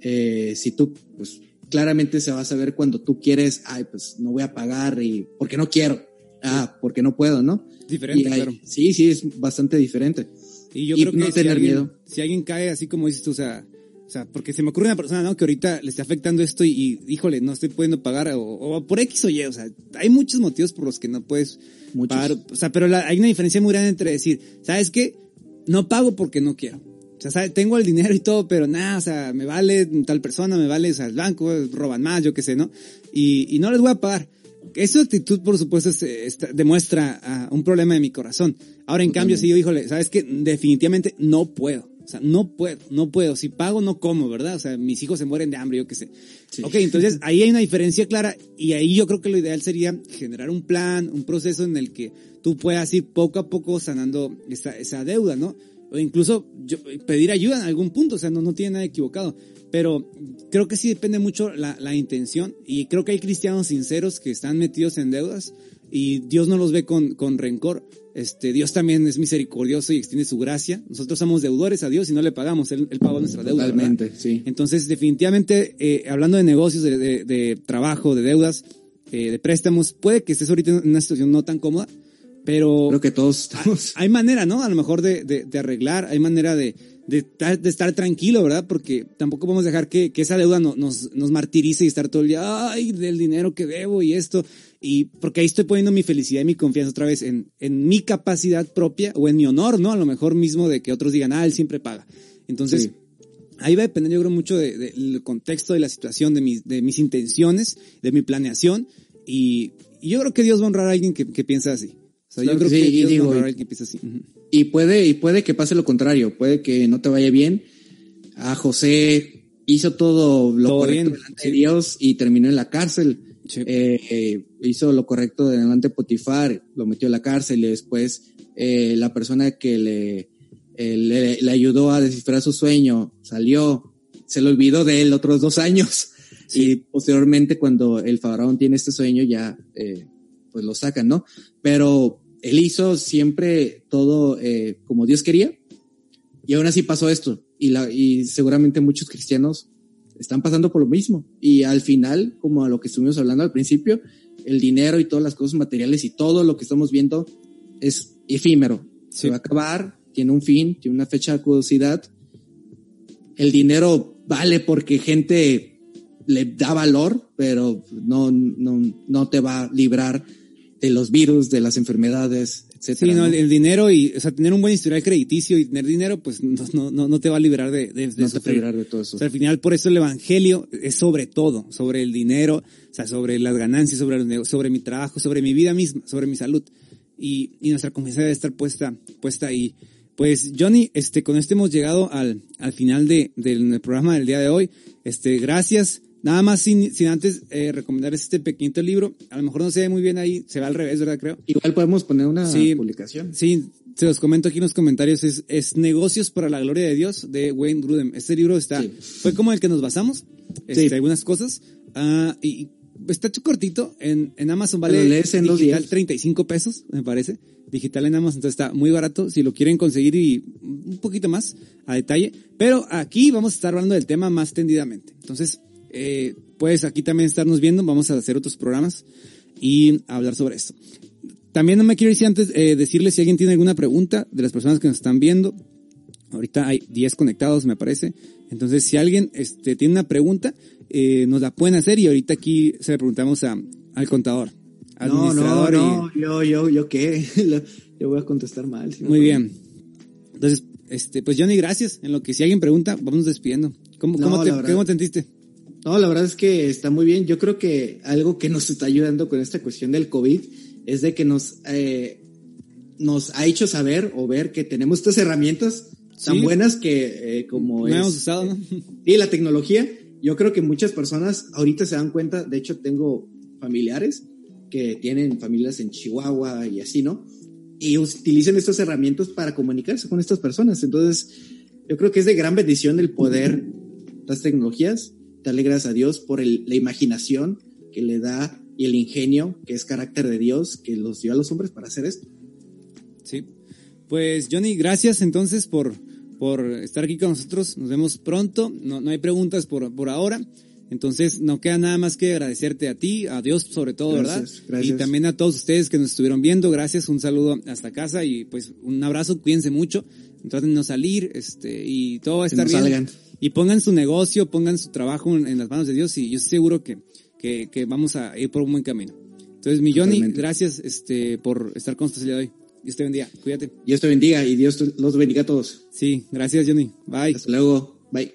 Eh, si tú, pues claramente se va a saber cuando tú quieres, ay, pues no voy a pagar y porque no quiero. Ah, porque no puedo, ¿no? diferente, Y claro. Sí, sí, es bastante diferente. Y yo Y creo que no si, tener alguien, miedo. si alguien cae así como dices tú, o sea, o sea, porque se me ocurre una persona, ¿no? Que ahorita le está afectando esto y, y, híjole, no estoy pudiendo pagar o, o por X o Y, o sea, hay muchos motivos por los que no puedes Muchos. pagar, o sea, pero la- hay una diferencia muy grande entre decir, ¿sabes qué? No pago porque no quiero. O sea, ¿sabe? tengo el dinero y todo, pero nada, o sea, me vale tal persona, me vale, o sea, el banco, roban más, yo qué sé, ¿no? Y, y no les voy a pagar. Esa actitud, por supuesto, es- está- demuestra ah, un problema de mi corazón. Ahora, en cambio, si yo, híjole, ¿sabes qué? Definitivamente no puedo. O sea, no puedo, no puedo. Si pago, no como, ¿verdad? O sea, mis hijos se mueren de hambre, yo qué sé. Sí. Ok, entonces [LAUGHS] ahí hay una diferencia clara y ahí yo creo que lo ideal sería generar un plan, un proceso en el que tú puedas ir poco a poco sanando esa, esa deuda, ¿no? O incluso yo- pedir ayuda en algún punto, o sea, no, no tiene nada equivocado. Pero creo que sí depende mucho la, la intención y creo que hay cristianos sinceros que están metidos en deudas y Dios no los ve con, con rencor. Este, Dios también es misericordioso y extiende su gracia. Nosotros somos deudores a Dios y no le pagamos, Él, él pagó nuestra deuda. Totalmente, ¿verdad? sí. Entonces, definitivamente, eh, hablando de negocios, de, de- de trabajo, de deudas, eh, de préstamos, puede que estés ahorita en una situación no tan cómoda, pero Creo que todos estamos. [LAUGHS] hay manera, ¿no? A lo mejor de, de, de arreglar, hay manera de, de, estar- de estar tranquilo, ¿verdad? Porque tampoco podemos dejar que, que esa deuda no- nos, nos martirice y estar todo el día, ay, del dinero que debo y esto. Y porque ahí estoy poniendo mi felicidad y mi confianza otra vez en, en mi capacidad propia o en mi honor, ¿no? A lo mejor mismo de que otros digan, ah, él siempre paga. Entonces, Sí. Ahí va a depender, yo creo, mucho de- de- del contexto, de la situación, de mis, de mis intenciones, de mi planeación. Y, y yo creo que Dios va a honrar a alguien que, que piensa así. Claro yo creo que que, sí, y digo, a y- alguien que piensa así. Y puede, y puede que pase lo contrario, puede que no te vaya bien. A José hizo todo lo Todo correcto bien, delante sí. de Dios y terminó en la cárcel. Sí. Eh, eh, hizo lo correcto delante de Potifar, lo metió a la cárcel y después eh, la persona que le, eh, le, le ayudó a descifrar su sueño salió, se le olvidó de él otros dos años. [LAUGHS] Y posteriormente cuando el faraón tiene este sueño ya eh, pues lo sacan, ¿no? Pero él hizo siempre todo eh, como Dios quería y aún así pasó esto y, la, y seguramente muchos cristianos están pasando por lo mismo y al final, como a lo que estuvimos hablando al principio, el dinero y todas las cosas materiales y todo lo que estamos viendo es efímero, Sí. se va a acabar, tiene un fin, tiene una fecha de caducidad. El dinero vale porque gente le da valor, pero no, no, no te va a librar de los virus, de las enfermedades, Sí, etcétera. no, ¿no? el, dinero y, o sea, tener un buen historial crediticio y tener dinero, pues no, no, no, no te va a liberar de, de, de no te va a librar de todo eso. O sea, al final, por eso el evangelio es sobre todo, sobre el dinero, o sea, sobre las ganancias, sobre, los sobre mi trabajo, sobre mi vida misma, sobre mi salud. Y, y nuestra confianza debe estar puesta, puesta ahí. Pues, Johnny, este, con esto hemos llegado al, al final de, del programa del día de hoy. Este, gracias. Nada más sin, sin antes eh, recomendarles este pequeñito libro. A lo mejor no se ve muy bien ahí, se ve al revés, ¿verdad? Creo. Igual podemos poner una Sí. publicación. Sí, se los comento aquí en los comentarios, es, es Negocios para la Gloria de Dios de Wayne Grudem. Este libro está, Sí. fue como el que nos basamos, este, Sí. algunas cosas, ah, y está cortito, en, en Amazon vale lees en digital días. 35 pesos, me parece, digital en Amazon, entonces está muy barato, si lo quieren conseguir y un poquito más a detalle, pero aquí vamos a estar hablando del tema más tendidamente. Entonces, eh, puedes aquí también estarnos viendo, vamos a hacer otros programas y hablar sobre esto. También no me quiero ir sin antes eh, decirles si alguien tiene alguna pregunta de las personas que nos están viendo. Ahorita hay 10 conectados, me parece. Entonces, si alguien este, tiene una pregunta, eh, nos la pueden hacer y ahorita aquí se le preguntamos a, al contador, No, no, administrador. y- no, yo, yo, yo qué, [LAUGHS] yo voy a contestar mal. si Muy bien. Entonces, este, pues Johnny, gracias. En lo que si alguien pregunta, vamos despidiendo. ¿Cómo, No, cómo, te, la. ¿Cómo te sentiste? No, la verdad es que está muy bien. Yo creo que algo que nos está ayudando con esta cuestión del COVID es de que nos, eh, nos ha hecho saber o ver que tenemos estas herramientas tan Sí. buenas que eh, como No es hemos usado, ¿no? [LAUGHS] y la tecnología. Yo creo que muchas personas ahorita se dan cuenta, de hecho tengo familiares que tienen familias en Chihuahua y así, ¿no? Y utilizan estas herramientas para comunicarse con estas personas. Entonces, yo creo que es de gran bendición el poder las tecnologías. Darle gracias a Dios por el- la imaginación que le da y el ingenio que es carácter de Dios que los dio a los hombres para hacer esto. Sí. Pues Johnny, gracias entonces por, por estar aquí con nosotros. Nos vemos pronto. No, no hay preguntas por, por ahora. Entonces no queda nada más que agradecerte a ti, a Dios sobre todo, Gracias, ¿verdad? gracias. Y también a todos ustedes que nos estuvieron viendo. Gracias, un saludo hasta casa y pues un abrazo, cuídense mucho. Traten de no salir, este, y todo va a Que estar no bien. salgan y pongan su negocio, pongan su trabajo en, las manos de Dios y yo estoy seguro que, que, vamos a ir por un buen camino. Entonces, mi Johnny, gracias este, por estar con nosotros el día de hoy. Dios te bendiga, cuídate. Dios te bendiga y Dios los bendiga a todos. Sí, gracias Johnny. Bye. Hasta luego. Bye.